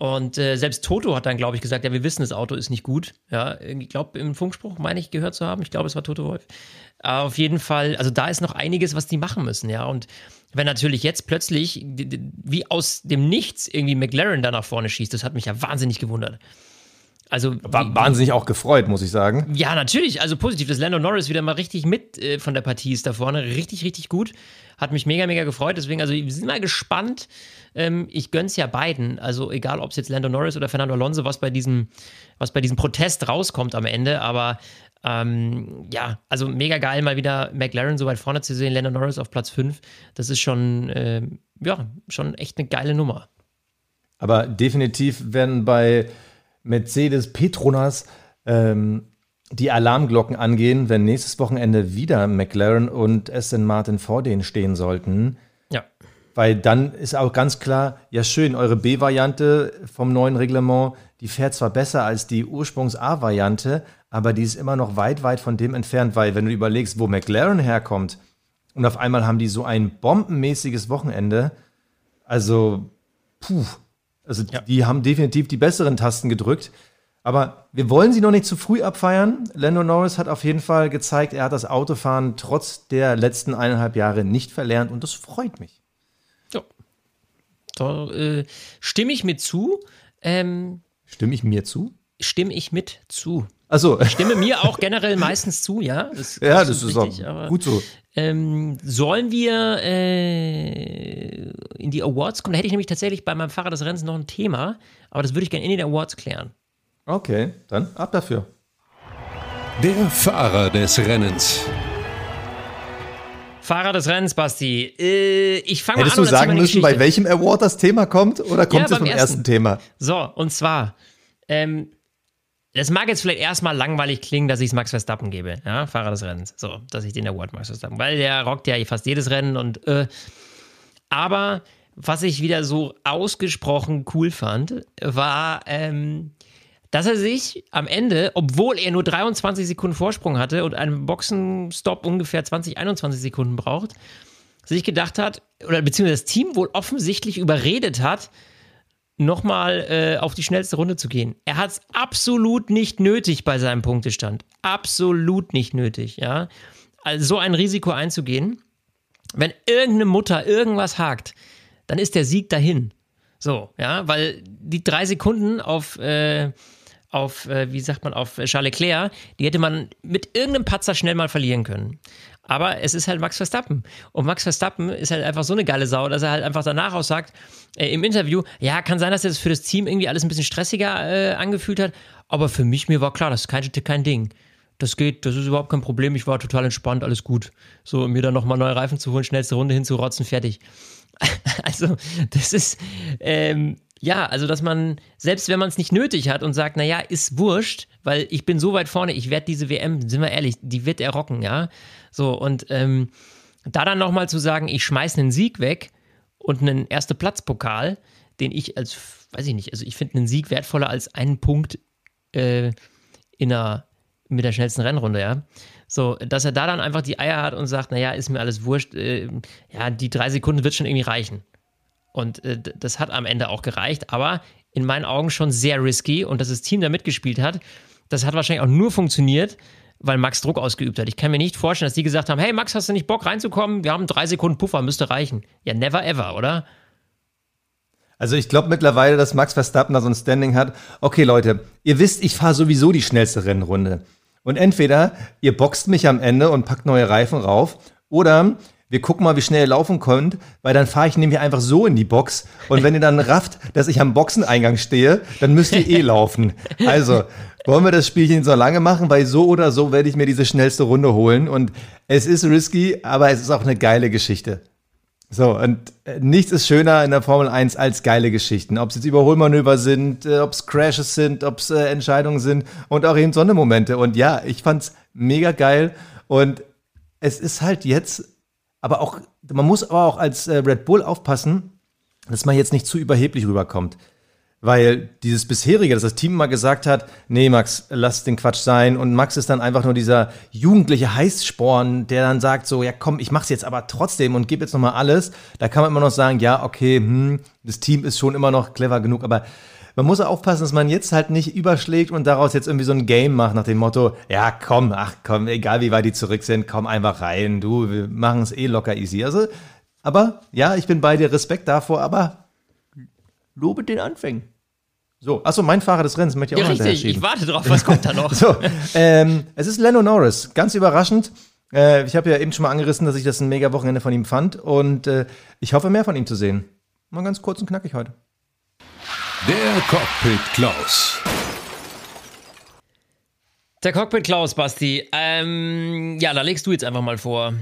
Und äh, selbst Toto hat dann, glaube ich, gesagt, ja, wir wissen, das Auto ist nicht gut. Ja, ich glaube, im Funkspruch meine ich gehört zu haben. Ich glaube, es war Toto Wolf. Aber auf jeden Fall, also da ist noch einiges, was die machen müssen, ja. Und wenn natürlich jetzt plötzlich wie aus dem Nichts irgendwie McLaren da nach vorne schießt, das hat mich ja wahnsinnig gewundert. Also war wahnsinnig auch gefreut, muss ich sagen. Ja, natürlich. Also positiv, dass Lando Norris wieder mal richtig mit äh, von der Partie ist da vorne. Richtig, richtig gut. Hat mich mega, mega gefreut. Deswegen, also wir sind mal gespannt, ähm, ich gönn's ja beiden. Also egal, ob es jetzt Lando Norris oder Fernando Alonso, was bei diesem, was bei diesem Protest rauskommt am Ende. Aber ähm, ja, also mega geil, mal wieder McLaren so weit vorne zu sehen, Lando Norris auf Platz 5. Das ist schon, äh, ja, schon echt eine geile Nummer. Aber definitiv werden bei Mercedes Petronas ähm, die Alarmglocken angehen, wenn nächstes Wochenende wieder McLaren und Aston Martin vor denen stehen sollten. Weil dann ist auch ganz klar, ja schön, eure B-Variante vom neuen Reglement, die fährt zwar besser als die Ursprungs-A-Variante, aber die ist immer noch weit, weit von dem entfernt, weil wenn du überlegst, wo McLaren herkommt und auf einmal haben die so ein bombenmäßiges Wochenende, also puh, also ja. die haben definitiv die besseren Tasten gedrückt. Aber wir wollen sie noch nicht zu früh abfeiern. Lando Norris hat auf jeden Fall gezeigt, er hat das Autofahren trotz der letzten eineinhalb Jahre nicht verlernt und das freut mich. Da äh, stimme ich mit zu. Ähm, stimme ich mir zu? Stimme ich mit zu. Also ich stimme mir auch generell meistens zu, ja. Das ja, das ist richtig, auch gut so. Ähm, sollen wir äh, in die Awards kommen? Da hätte ich nämlich tatsächlich bei meinem Fahrer des Rennens noch ein Thema, aber das würde ich gerne in den Awards klären. Okay, dann ab dafür. Der Fahrer des Rennens. Fahrer des Rennens, Basti. Äh, ich fange mal an. Hättest du sagen müssen, bei welchem Award das Thema kommt? Oder kommt ja, es vom ersten. ersten Thema? So, und zwar, ähm, das mag jetzt vielleicht erstmal langweilig klingen, dass ich es Max Verstappen gebe, ja, Fahrer des Rennens. So, dass ich den Award Max Verstappen, weil der rockt ja fast jedes Rennen und, äh, aber was ich wieder so ausgesprochen cool fand, war, ähm, dass er sich am Ende, obwohl er nur 23 Sekunden Vorsprung hatte und einen Boxenstopp ungefähr 20, 21 Sekunden braucht, sich gedacht hat, oder beziehungsweise das Team wohl offensichtlich überredet hat, nochmal äh, auf die schnellste Runde zu gehen. Er hat es absolut nicht nötig bei seinem Punktestand. Absolut nicht nötig, ja. Also so ein Risiko einzugehen. Wenn irgendeine Mutter irgendwas hakt, dann ist der Sieg dahin. So, ja, weil die drei Sekunden auf äh, auf, äh, wie sagt man, auf Charles Leclerc, die hätte man mit irgendeinem Patzer schnell mal verlieren können. Aber es ist halt Max Verstappen. Und Max Verstappen ist halt einfach so eine geile Sau, dass er halt einfach danach auch sagt, äh, im Interview, ja, kann sein, dass das für das Team irgendwie alles ein bisschen stressiger äh, angefühlt hat, aber für mich, mir war klar, das ist kein, kein Ding. Das geht, das ist überhaupt kein Problem. Ich war total entspannt, alles gut. So, mir dann nochmal neue Reifen zu holen, schnellste Runde hinzurotzen, fertig. also, das ist, ähm, ja, also dass man, selbst wenn man es nicht nötig hat und sagt, naja, ist wurscht, weil ich bin so weit vorne, ich werde diese WM, sind wir ehrlich, die wird er rocken, ja. So, und ähm, da dann nochmal zu sagen, ich schmeiße einen Sieg weg und einen erste Platzpokal, den ich als, weiß ich nicht, also ich finde einen Sieg wertvoller als einen Punkt äh, in einer, mit der schnellsten Rennrunde, ja. So, dass er da dann einfach die Eier hat und sagt, naja, ist mir alles wurscht, äh, ja, die drei Sekunden wird schon irgendwie reichen. Und äh, das hat am Ende auch gereicht, aber in meinen Augen schon sehr risky und dass das Team da mitgespielt hat, das hat wahrscheinlich auch nur funktioniert, weil Max Druck ausgeübt hat. Ich kann mir nicht vorstellen, dass die gesagt haben, hey Max, hast du nicht Bock reinzukommen? Wir haben drei Sekunden Puffer, müsste reichen. Ja, never ever, oder? Also ich glaube mittlerweile, dass Max Verstappen da so ein Standing hat. Okay, Leute, ihr wisst, ich fahre sowieso die schnellste Rennrunde. Und entweder ihr boxt mich am Ende und packt neue Reifen rauf, oder wir gucken mal, wie schnell ihr laufen könnt, weil dann fahre ich nämlich einfach so in die Box. Und wenn ihr dann rafft, dass ich am Boxeneingang stehe, dann müsst ihr eh laufen. Also, wollen wir das Spielchen so lange machen, weil so oder so werde ich mir diese schnellste Runde holen. Und es ist risky, aber es ist auch eine geile Geschichte. So, und äh, nichts ist schöner in der Formel 1 als geile Geschichten. Ob es jetzt Überholmanöver sind, äh, ob es Crashes sind, ob es äh, Entscheidungen sind und auch eben Sondermomente. Und ja, ich fand's mega geil. Und es ist halt jetzt, aber auch, man muss aber auch als äh, Red Bull aufpassen, dass man jetzt nicht zu überheblich rüberkommt. Weil dieses bisherige, dass das Team mal gesagt hat, nee, Max, lass den Quatsch sein. Und Max ist dann einfach nur dieser jugendliche Heißsporn, der dann sagt so, ja komm, ich mach's jetzt aber trotzdem und gebe jetzt nochmal alles. Da kann man immer noch sagen, ja, okay, hm, das Team ist schon immer noch clever genug, aber man muss aufpassen, dass man jetzt halt nicht überschlägt und daraus jetzt irgendwie so ein Game macht nach dem Motto, ja komm, ach komm, egal wie weit die zurück sind, komm einfach rein, du, wir machen es eh locker easy. Also, aber ja, ich bin bei dir, Respekt davor, aber lobe den Anfängen. So, achso, mein Fahrer des Rennens möchte ich auch Ja, noch richtig, ich warte drauf, was kommt da noch? so, ähm, es ist Lando Norris. Ganz überraschend. Äh, ich habe ja eben schon mal angerissen, dass ich das ein mega Wochenende von ihm fand. Und äh, ich hoffe, mehr von ihm zu sehen. Mal ganz kurz und knackig heute. Der Cockpit Klaus. Der Cockpit Klaus, Basti. Ähm, ja, da legst du jetzt einfach mal vor.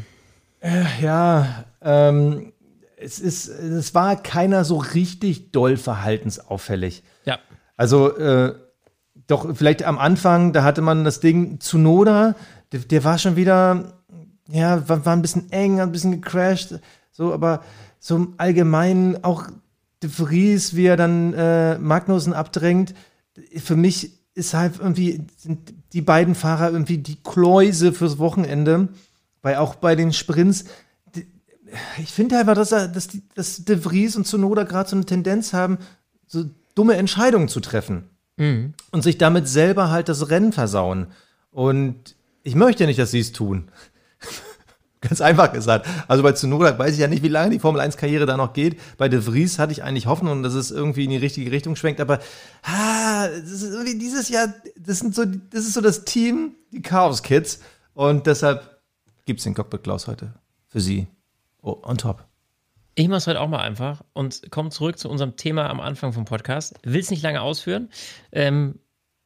Ja, ähm, es, ist, es war keiner so richtig doll verhaltensauffällig. Ja. Also, äh, doch vielleicht am Anfang, da hatte man das Ding zu Noda, der, der war schon wieder, ja, war, war ein bisschen eng, ein bisschen gecrashed, so, aber so im Allgemeinen auch De Vries, wie er dann äh, Magnussen abdrängt, für mich ist halt irgendwie, sind die beiden Fahrer irgendwie die Kläuse fürs Wochenende, weil auch bei den Sprints, die- ich finde einfach, dass, er, dass, die, dass De Vries und Zunoda gerade so eine Tendenz haben, so dumme Entscheidungen zu treffen und sich damit selber halt das Rennen versauen. Und ich möchte nicht, dass sie es tun. Ganz einfach gesagt. Also bei Tsunoda weiß ich ja nicht, wie lange die Formel 1-Karriere da noch geht. Bei De Vries hatte ich eigentlich Hoffnung, dass es irgendwie in die richtige Richtung schwenkt. Aber irgendwie dieses Jahr, das, sind so, das ist so das Team, die Chaos Kids. Und deshalb gibt es den Cockpit Klaus heute für sie. Oh, on top. Ich mach's heute auch mal einfach und komme zurück zu unserem Thema am Anfang vom Podcast. Will es nicht lange ausführen, ähm,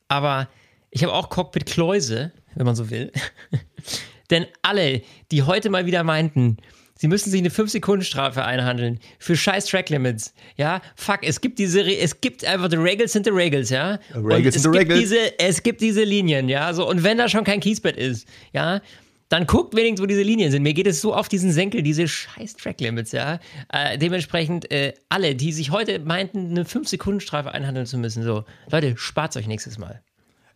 aber ich habe auch Cockpit-Kläuse, wenn man so will. Denn alle, die heute mal wieder meinten, sie müssen sich eine 5-Sekunden-Strafe einhandeln für scheiß Track-Limits, ja, fuck, es gibt diese, es gibt einfach, the Regels sind the Regels, ja. Regels und es sind the gibt Regels. Diese, es gibt diese Linien, ja, so, und wenn da schon kein Kiesbett ist, ja, dann guckt wenigstens, wo diese Linien sind. Mir geht es so auf diesen Senkel, diese scheiß Track-Limits, ja. Äh, dementsprechend, äh, alle, die sich heute meinten, eine 5-Sekunden-Strafe einhandeln zu müssen, so, Leute, spart euch nächstes Mal.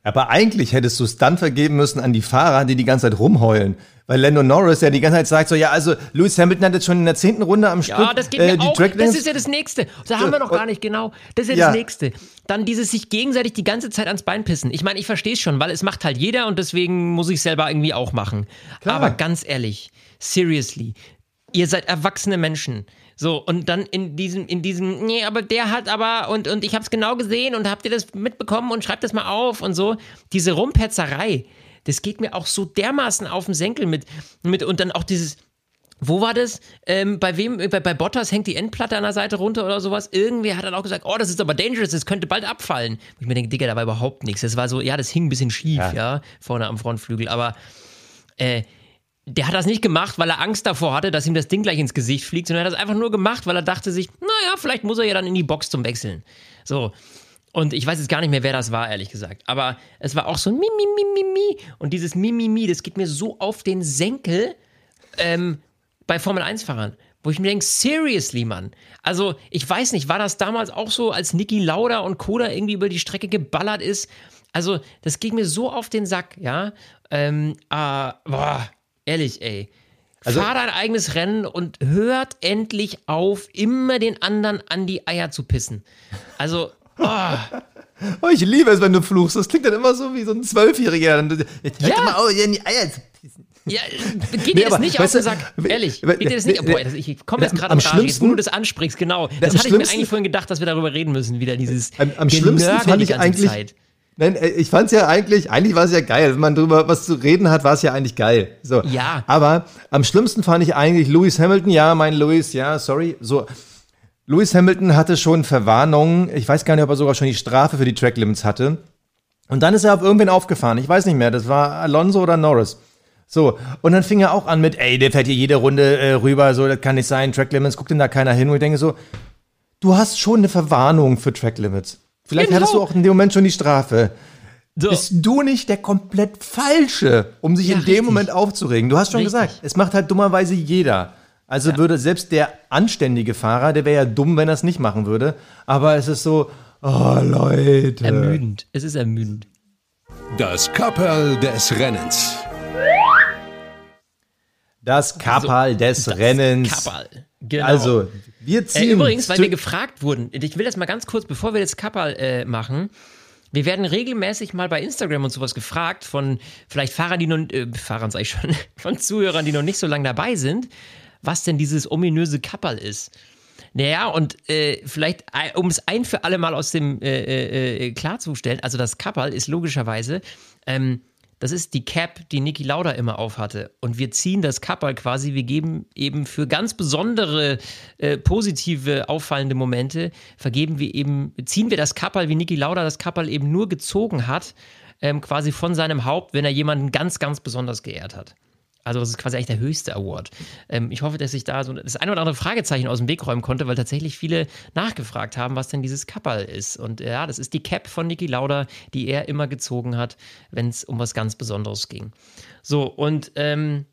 Aber eigentlich hättest du es dann vergeben müssen an die Fahrer, die die ganze Zeit rumheulen. Weil Lando Norris ja die ganze Zeit sagt so, ja, also Lewis Hamilton hat jetzt schon in der zehnten Runde am Stück Ja, das geht äh, mir die auch. Das ist ja das Nächste. Da haben wir noch gar nicht genau. Das ist ja, Ja. das Nächste. Dann dieses sich gegenseitig die ganze Zeit ans Bein pissen. Ich meine, ich verstehe es schon, weil es macht halt jeder und deswegen muss ich selber irgendwie auch machen. Aber ganz ehrlich, seriously, ihr seid erwachsene Menschen. So, und dann in diesem, in diesem, nee, aber der hat aber, und, und ich hab's genau gesehen und habt ihr das mitbekommen und schreibt das mal auf und so. Diese Rumpetzerei, das geht mir auch so dermaßen auf den Senkel mit, mit und dann auch dieses, wo war das? Ähm, bei wem? Bei, bei Bottas hängt die Endplatte an der Seite runter oder sowas. Irgendwer hat dann auch gesagt, oh, das ist aber dangerous, das könnte bald abfallen. Und ich mir denke, Digga, da war überhaupt nichts. Das war so, ja, das hing ein bisschen schief, ja, vorne am Frontflügel. Aber äh, der hat das nicht gemacht, weil er Angst davor hatte, dass ihm das Ding gleich ins Gesicht fliegt, sondern er hat das einfach nur gemacht, weil er dachte sich, naja, vielleicht muss er ja dann in die Box zum Wechseln. So. Und ich weiß jetzt gar nicht mehr, wer das war, ehrlich gesagt. Aber es war auch so ein Mi, Mi, Mi, Mi, Mi. Und dieses Mi, Mi, Mi, das geht mir so auf den Senkel ähm, bei Formel-1-Fahrern. Wo ich mir denke, seriously, Mann. Also, ich weiß nicht, war das damals auch so, als Niki Lauda und Koda irgendwie über die Strecke geballert ist? Also, das ging mir so auf den Sack, ja. Ähm, äh, boah, ehrlich, ey. Also, Fahr dein eigenes Rennen und hört endlich auf, immer den anderen an die Eier zu pissen. Also, oh. Oh, ich liebe es, wenn du fluchst. Das klingt dann immer so wie so ein Zwölfjähriger. Jetzt ja. mal auf, in die Eier zu pissen. Ja, geht nee, dir das nicht auf den Sack? Ehrlich, geht dir das nicht? Boah, ich komme jetzt gerade am schlimmsten, wo du das ansprichst, genau. Das hatte ich mir eigentlich vorhin gedacht, dass wir darüber reden müssen, wieder dieses Am, am schlimmsten fand ich eigentlich, Zeit. Nein, äh, ich fand es ja eigentlich, eigentlich war es ja geil. Wenn man drüber was zu reden hat, war es ja eigentlich geil. So. Ja. Aber am schlimmsten fand ich eigentlich Lewis Hamilton. Ja, mein Lewis, ja, sorry. So. Lewis Hamilton hatte schon Verwarnungen. Ich weiß gar nicht, ob er sogar schon die Strafe für die Track Limits hatte. Und dann ist er auf irgendwen aufgefahren. Ich weiß nicht mehr. Das war Alonso oder Norris. So, und dann fing er auch an mit, ey, der fährt hier jede Runde äh, rüber, so, das kann nicht sein, Track Limits, guckt denn da keiner hin? Und ich denke so, du hast schon eine Verwarnung für Track Limits. Vielleicht genau. hattest du auch in dem Moment schon die Strafe. So. Bist du nicht der komplett Falsche, um sich ja, in dem richtig. Moment aufzuregen? Du hast schon richtig. gesagt, es macht halt dummerweise jeder. Also ja. würde selbst der anständige Fahrer, der wäre ja dumm, wenn er es nicht machen würde. Aber es ist so, oh Leute. Ermüdend. Es ist ermüdend. Das Kapperl des Rennens. Das Kapperl also, des das Rennens. Kapperl. Genau. Also, wir ziehen. Äh, übrigens, weil wir gefragt wurden, ich will das mal ganz kurz, bevor wir das Kapperl äh, machen. Wir werden regelmäßig mal bei Instagram und sowas gefragt von vielleicht Fahrern, die noch, äh, Fahrern sag ich schon, von Zuhörern, die noch nicht so lange dabei sind, was denn dieses ominöse Kapperl ist. Naja, und äh, vielleicht, äh, um es ein für alle Mal aus dem äh, äh, äh klarzustellen, also das Kapperl ist logischerweise ähm, das ist die Cap, die Niki Lauda immer aufhatte. Und wir ziehen das Kapperl quasi, wir geben eben für ganz besondere äh, positive, auffallende Momente, vergeben wir eben, ziehen wir das Kapperl, wie Niki Lauda das Kapperl eben nur gezogen hat, ähm, quasi von seinem Haupt, wenn er jemanden ganz, ganz besonders geehrt hat. Also das ist quasi eigentlich der höchste Award. Ähm, ich hoffe, dass ich da so das ein oder andere Fragezeichen aus dem Weg räumen konnte, weil tatsächlich viele nachgefragt haben, was denn dieses Kapperl ist. Und äh, ja, das ist die Cap von Niki Lauda, die er immer gezogen hat, wenn es um was ganz Besonderes ging. So, und ähm,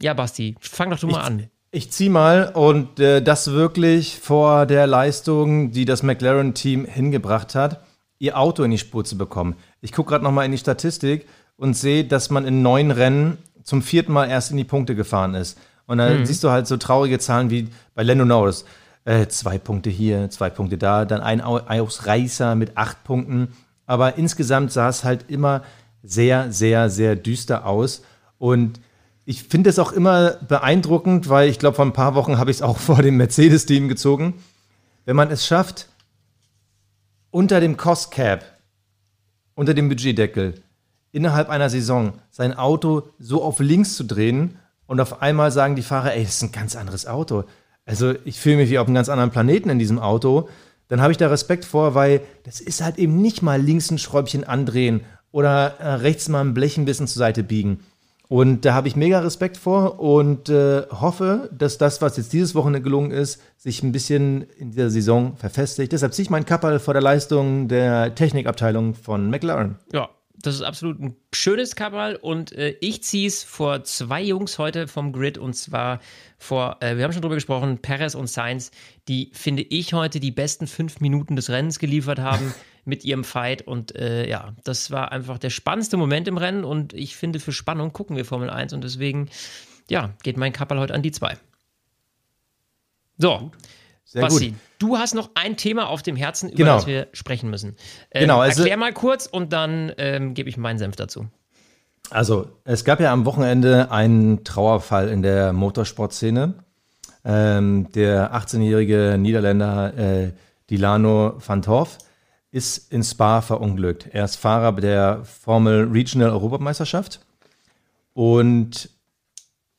ja, Basti, fang doch du mal ich, an. Ich zieh mal und äh, das wirklich vor der Leistung, die das McLaren-Team hingebracht hat, ihr Auto in die Spur zu bekommen. Ich gucke gerade nochmal in die Statistik und sehe, dass man in neun Rennen zum vierten Mal erst in die Punkte gefahren ist. Und dann mhm. siehst du halt so traurige Zahlen wie bei Lando Norris. Äh, zwei Punkte hier, zwei Punkte da, dann ein Ausreißer mit acht Punkten. Aber insgesamt sah es halt immer sehr, sehr, sehr düster aus. Und ich finde es auch immer beeindruckend, weil ich glaube, vor ein paar Wochen habe ich es auch vor dem Mercedes-Team gezogen. Wenn man es schafft, unter dem Cost Cap, unter dem Budgetdeckel, innerhalb einer Saison sein Auto so auf links zu drehen und auf einmal sagen die Fahrer, ey, das ist ein ganz anderes Auto. Also ich fühle mich wie auf einem ganz anderen Planeten in diesem Auto. Dann habe ich da Respekt vor, weil das ist halt eben nicht mal links ein Schräubchen andrehen oder äh, rechts mal ein Blech ein bisschen zur Seite biegen. Und da habe ich mega Respekt vor und äh, hoffe, dass das, was jetzt dieses Wochenende gelungen ist, sich ein bisschen in dieser Saison verfestigt. Deshalb ziehe ich meinen Kappel vor der Leistung der Technikabteilung von McLaren. Ja, das ist absolut ein schönes Kabal und äh, ich ziehe es vor zwei Jungs heute vom Grid und zwar vor, äh, wir haben schon drüber gesprochen, Perez und Sainz, die finde ich heute die besten fünf Minuten des Rennens geliefert haben mit ihrem Fight und äh, ja, das war einfach der spannendste Moment im Rennen und ich finde für Spannung gucken wir Formel 1 und deswegen, ja, geht mein Kabal heute an die zwei. So. Sehr Basti, gut. du hast noch ein Thema auf dem Herzen, über genau. das wir sprechen müssen. Ähm, genau, also, erklär mal kurz und dann ähm, gebe ich meinen Senf dazu. Also, es gab ja am Wochenende einen Trauerfall in der Motorsportszene. Ähm, der 18-jährige Niederländer äh, Dilano van Torf ist in Spa verunglückt. Er ist Fahrer der Formel Regional Europameisterschaft und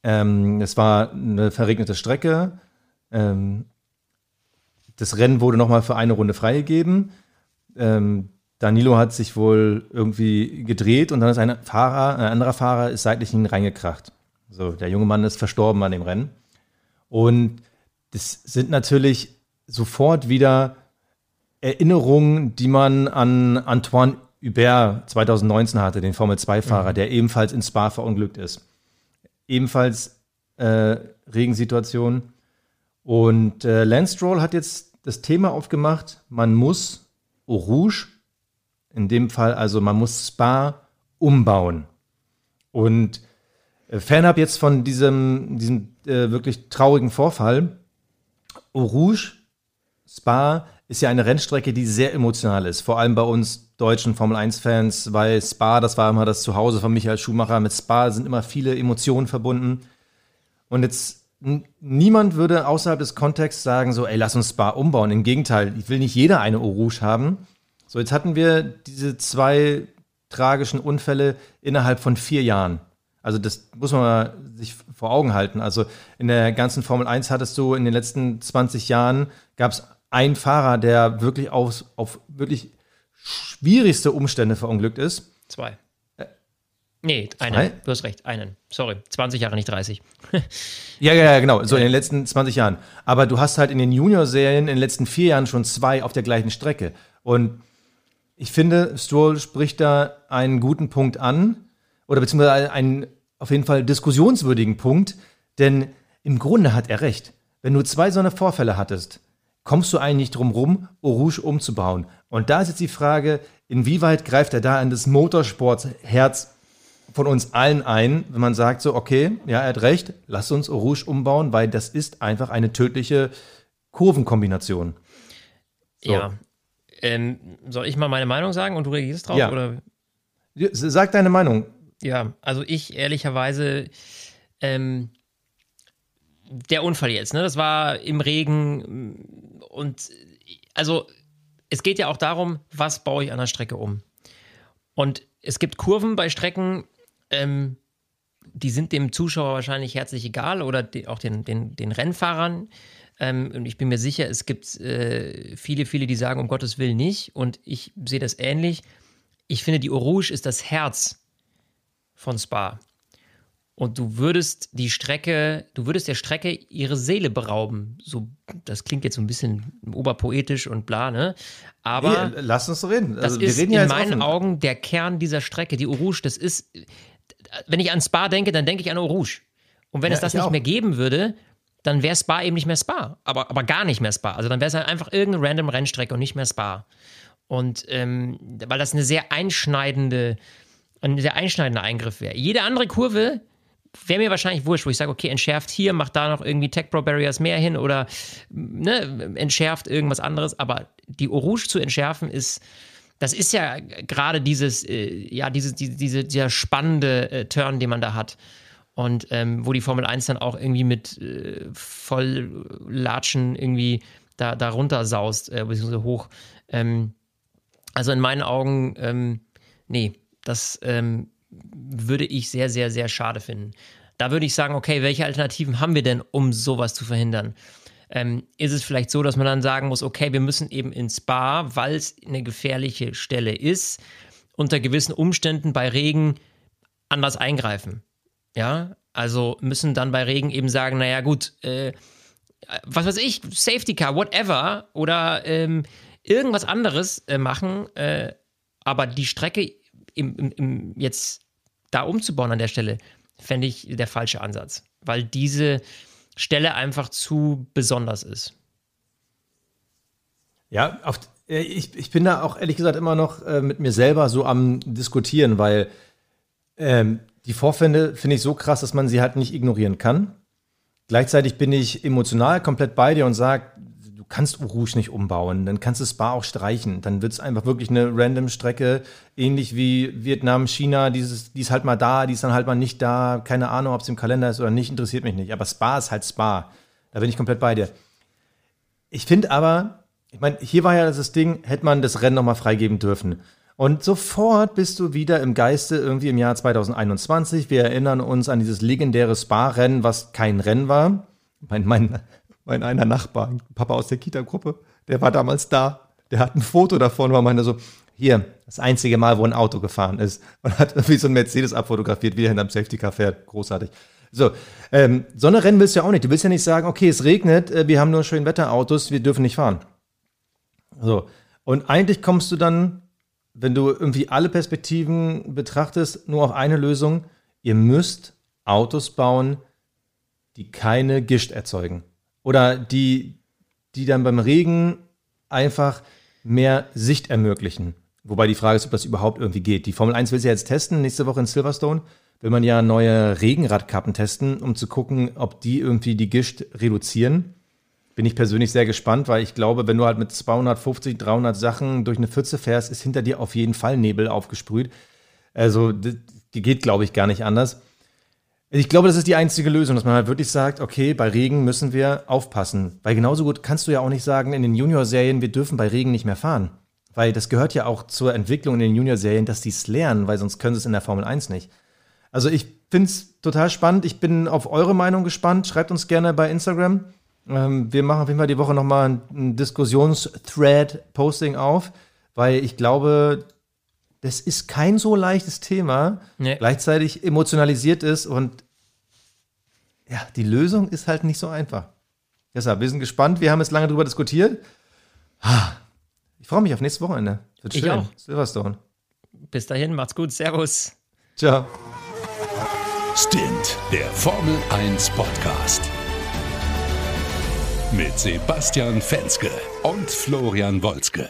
ähm, es war eine verregnete Strecke. Ähm, das Rennen wurde nochmal für eine Runde freigegeben. Ähm, Danilo hat sich wohl irgendwie gedreht und dann ist ein Fahrer, ein anderer Fahrer ist seitlich in ihn reingekracht. So, der junge Mann ist verstorben an dem Rennen. Und das sind natürlich sofort wieder Erinnerungen, die man an Antoine Hubert 2019 hatte, den Formel-2-Fahrer, mhm. der ebenfalls in Spa verunglückt ist. Ebenfalls äh, Regensituation. Und äh, Lance Stroll hat jetzt das Thema aufgemacht, man muss Eau Rouge, in dem Fall also man muss Spa umbauen. Und äh, fernab jetzt von diesem, diesem äh, wirklich traurigen Vorfall, Eau Rouge, Spa ist ja eine Rennstrecke, die sehr emotional ist. Vor allem bei uns deutschen Formel-1-Fans, weil Spa, das war immer das Zuhause von Michael Schumacher. Mit Spa sind immer viele Emotionen verbunden. Und jetzt niemand würde außerhalb des Kontexts sagen, so, ey, lass uns Spa umbauen. Im Gegenteil, ich will nicht jeder eine Eau Rouge haben. So, jetzt hatten wir diese zwei tragischen Unfälle innerhalb von vier Jahren. Also das muss man mal sich vor Augen halten. Also in der ganzen Formel 1 hattest du in den letzten 20 Jahren, gab es einen Fahrer, der wirklich auf, auf wirklich schwierigste Umstände verunglückt ist. Zwei. Nee, einen. Du hast recht, einen. Sorry, 20 Jahre, nicht 30. ja, ja, ja, genau. So in den letzten 20 Jahren. Aber du hast halt in den Junior-Serien in den letzten vier Jahren schon zwei auf der gleichen Strecke. Und ich finde, Stroll spricht da einen guten Punkt an. Oder beziehungsweise einen auf jeden Fall diskussionswürdigen Punkt. Denn im Grunde hat er recht. Wenn du zwei so eine Vorfälle hattest, kommst du eigentlich drum rum, Eau Rouge umzubauen. Und da ist jetzt die Frage, inwieweit greift er da in das Motorsportherz von uns allen ein, wenn man sagt so, okay, ja, er hat recht, lass uns Eau Rouge umbauen, weil das ist einfach eine tödliche Kurvenkombination. So. Ja. Ähm, soll ich mal meine Meinung sagen und du reagierst drauf? Ja. Oder? Sag deine Meinung. Ja, also ich ehrlicherweise ähm, der Unfall jetzt, ne? Das war im Regen und also es geht ja auch darum, was baue ich an der Strecke um. Und es gibt Kurven bei Strecken, ähm, die sind dem Zuschauer wahrscheinlich herzlich egal oder die, auch den, den, den Rennfahrern. Ähm, und ich bin mir sicher, es gibt äh, viele, viele, die sagen, um Gottes Willen nicht. Und ich sehe das ähnlich. Ich finde, die Rouge ist das Herz von Spa und du würdest die Strecke, du würdest der Strecke ihre Seele berauben. So, das klingt jetzt so ein bisschen oberpoetisch und bla, ne? Aber nee, lass uns reden. Also, das ist in meinen offen. Augen der Kern dieser Strecke. Die Rouge, das ist, wenn ich an Spa denke, dann denke ich an Eau Rouge. Und wenn ja, es das nicht auch. mehr geben würde, dann wäre Spa eben nicht mehr Spa. Aber, aber gar nicht mehr Spa. Also dann wäre es halt einfach irgendeine random Rennstrecke und nicht mehr Spa. Und ähm, weil das eine sehr einschneidende, ein sehr einschneidender Eingriff wäre. Jede andere Kurve wäre mir wahrscheinlich wurscht, wo ich sage, okay, entschärft hier, macht da noch irgendwie Tech Pro Barriers mehr hin oder ne, entschärft irgendwas anderes. Aber die Orange zu entschärfen ist, das ist ja gerade dieses, äh, ja, dieses, die, diese, dieser spannende äh, Turn, den man da hat. Und ähm, wo die Formel 1 dann auch irgendwie mit äh, Volllatschen irgendwie da, da runter saust, äh, beziehungsweise hoch. Ähm, also in meinen Augen, ähm, nee, das ähm, würde ich sehr, sehr, sehr schade finden. Da würde ich sagen, okay, welche Alternativen haben wir denn, um sowas zu verhindern? Ähm, ist es vielleicht so, dass man dann sagen muss, okay, wir müssen eben ins Spa, weil es eine gefährliche Stelle ist, unter gewissen Umständen bei Regen anders eingreifen. Ja, also müssen dann bei Regen eben sagen, naja gut, äh, was weiß ich, Safety Car, whatever, oder ähm, irgendwas anderes äh, machen, äh, aber die Strecke im, im, im jetzt da umzubauen an der Stelle, fände ich der falsche Ansatz, weil diese Stelle einfach zu besonders ist. Ja, auf, äh, ich, ich bin da auch ehrlich gesagt immer noch äh, mit mir selber so am Diskutieren, weil ähm, die Vorfände finde ich so krass, dass man sie halt nicht ignorieren kann. Gleichzeitig bin ich emotional komplett bei dir und sage, kannst Rouge nicht umbauen, dann kannst du Spa auch streichen. Dann wird es einfach wirklich eine random Strecke, ähnlich wie Vietnam, China, dieses, die ist halt mal da, die ist dann halt mal nicht da. Keine Ahnung, ob es im Kalender ist oder nicht, interessiert mich nicht. Aber Spa ist halt Spa. Da bin ich komplett bei dir. Ich finde aber, ich meine, hier war ja das Ding, hätte man das Rennen nochmal freigeben dürfen. Und sofort bist du wieder im Geiste irgendwie im Jahr 2021. Wir erinnern uns an dieses legendäre Spa-Rennen, was kein Rennen war. Mein, mein mein einer Nachbar, Papa aus der Kita-Gruppe, der war damals da. Der hat ein Foto davon, war meinte so, hier, das einzige Mal, wo ein Auto gefahren ist. Und hat irgendwie so ein Mercedes abfotografiert, wie er hinterm Safety Car fährt. Großartig. So, ähm, Sonne willst du ja auch nicht. Du willst ja nicht sagen, okay, es regnet, äh, wir haben nur schön Wetterautos, wir dürfen nicht fahren. So. Und eigentlich kommst du dann, wenn du irgendwie alle Perspektiven betrachtest, nur auf eine Lösung. Ihr müsst Autos bauen, die keine Gischt erzeugen. Oder die, die dann beim Regen einfach mehr Sicht ermöglichen. Wobei die Frage ist, ob das überhaupt irgendwie geht. Die Formel 1 will sie jetzt testen, nächste Woche in Silverstone. Will man ja neue Regenradkappen testen, um zu gucken, ob die irgendwie die Gischt reduzieren. Bin ich persönlich sehr gespannt, weil ich glaube, wenn du halt mit 250, 300 Sachen durch eine Pfütze fährst, ist hinter dir auf jeden Fall Nebel aufgesprüht. Also, die geht, glaube ich, gar nicht anders. Ich glaube, das ist die einzige Lösung, dass man halt wirklich sagt, okay, bei Regen müssen wir aufpassen. Weil genauso gut kannst du ja auch nicht sagen in den Junior-Serien, wir dürfen bei Regen nicht mehr fahren. Weil das gehört ja auch zur Entwicklung in den Junior-Serien, dass die es lernen, weil sonst können sie es in der Formel 1 nicht. Also ich finde es total spannend. Ich bin auf eure Meinung gespannt. Schreibt uns gerne bei Instagram. Ähm, wir machen auf jeden Fall die Woche nochmal ein, Diskussions-Thread-Posting auf, weil ich glaube, das ist kein so leichtes Thema, nee. gleichzeitig emotionalisiert ist und ja, die Lösung ist halt nicht so einfach. Deshalb, wir sind gespannt. Wir haben jetzt lange darüber diskutiert. Ich freue mich auf nächstes Wochenende. Wird schön. Ich auch. Silverstone. Bis dahin, macht's gut. Servus. Ciao. Stint, der Formel 1 Podcast. Mit Sebastian Fenske und Florian Wolzke.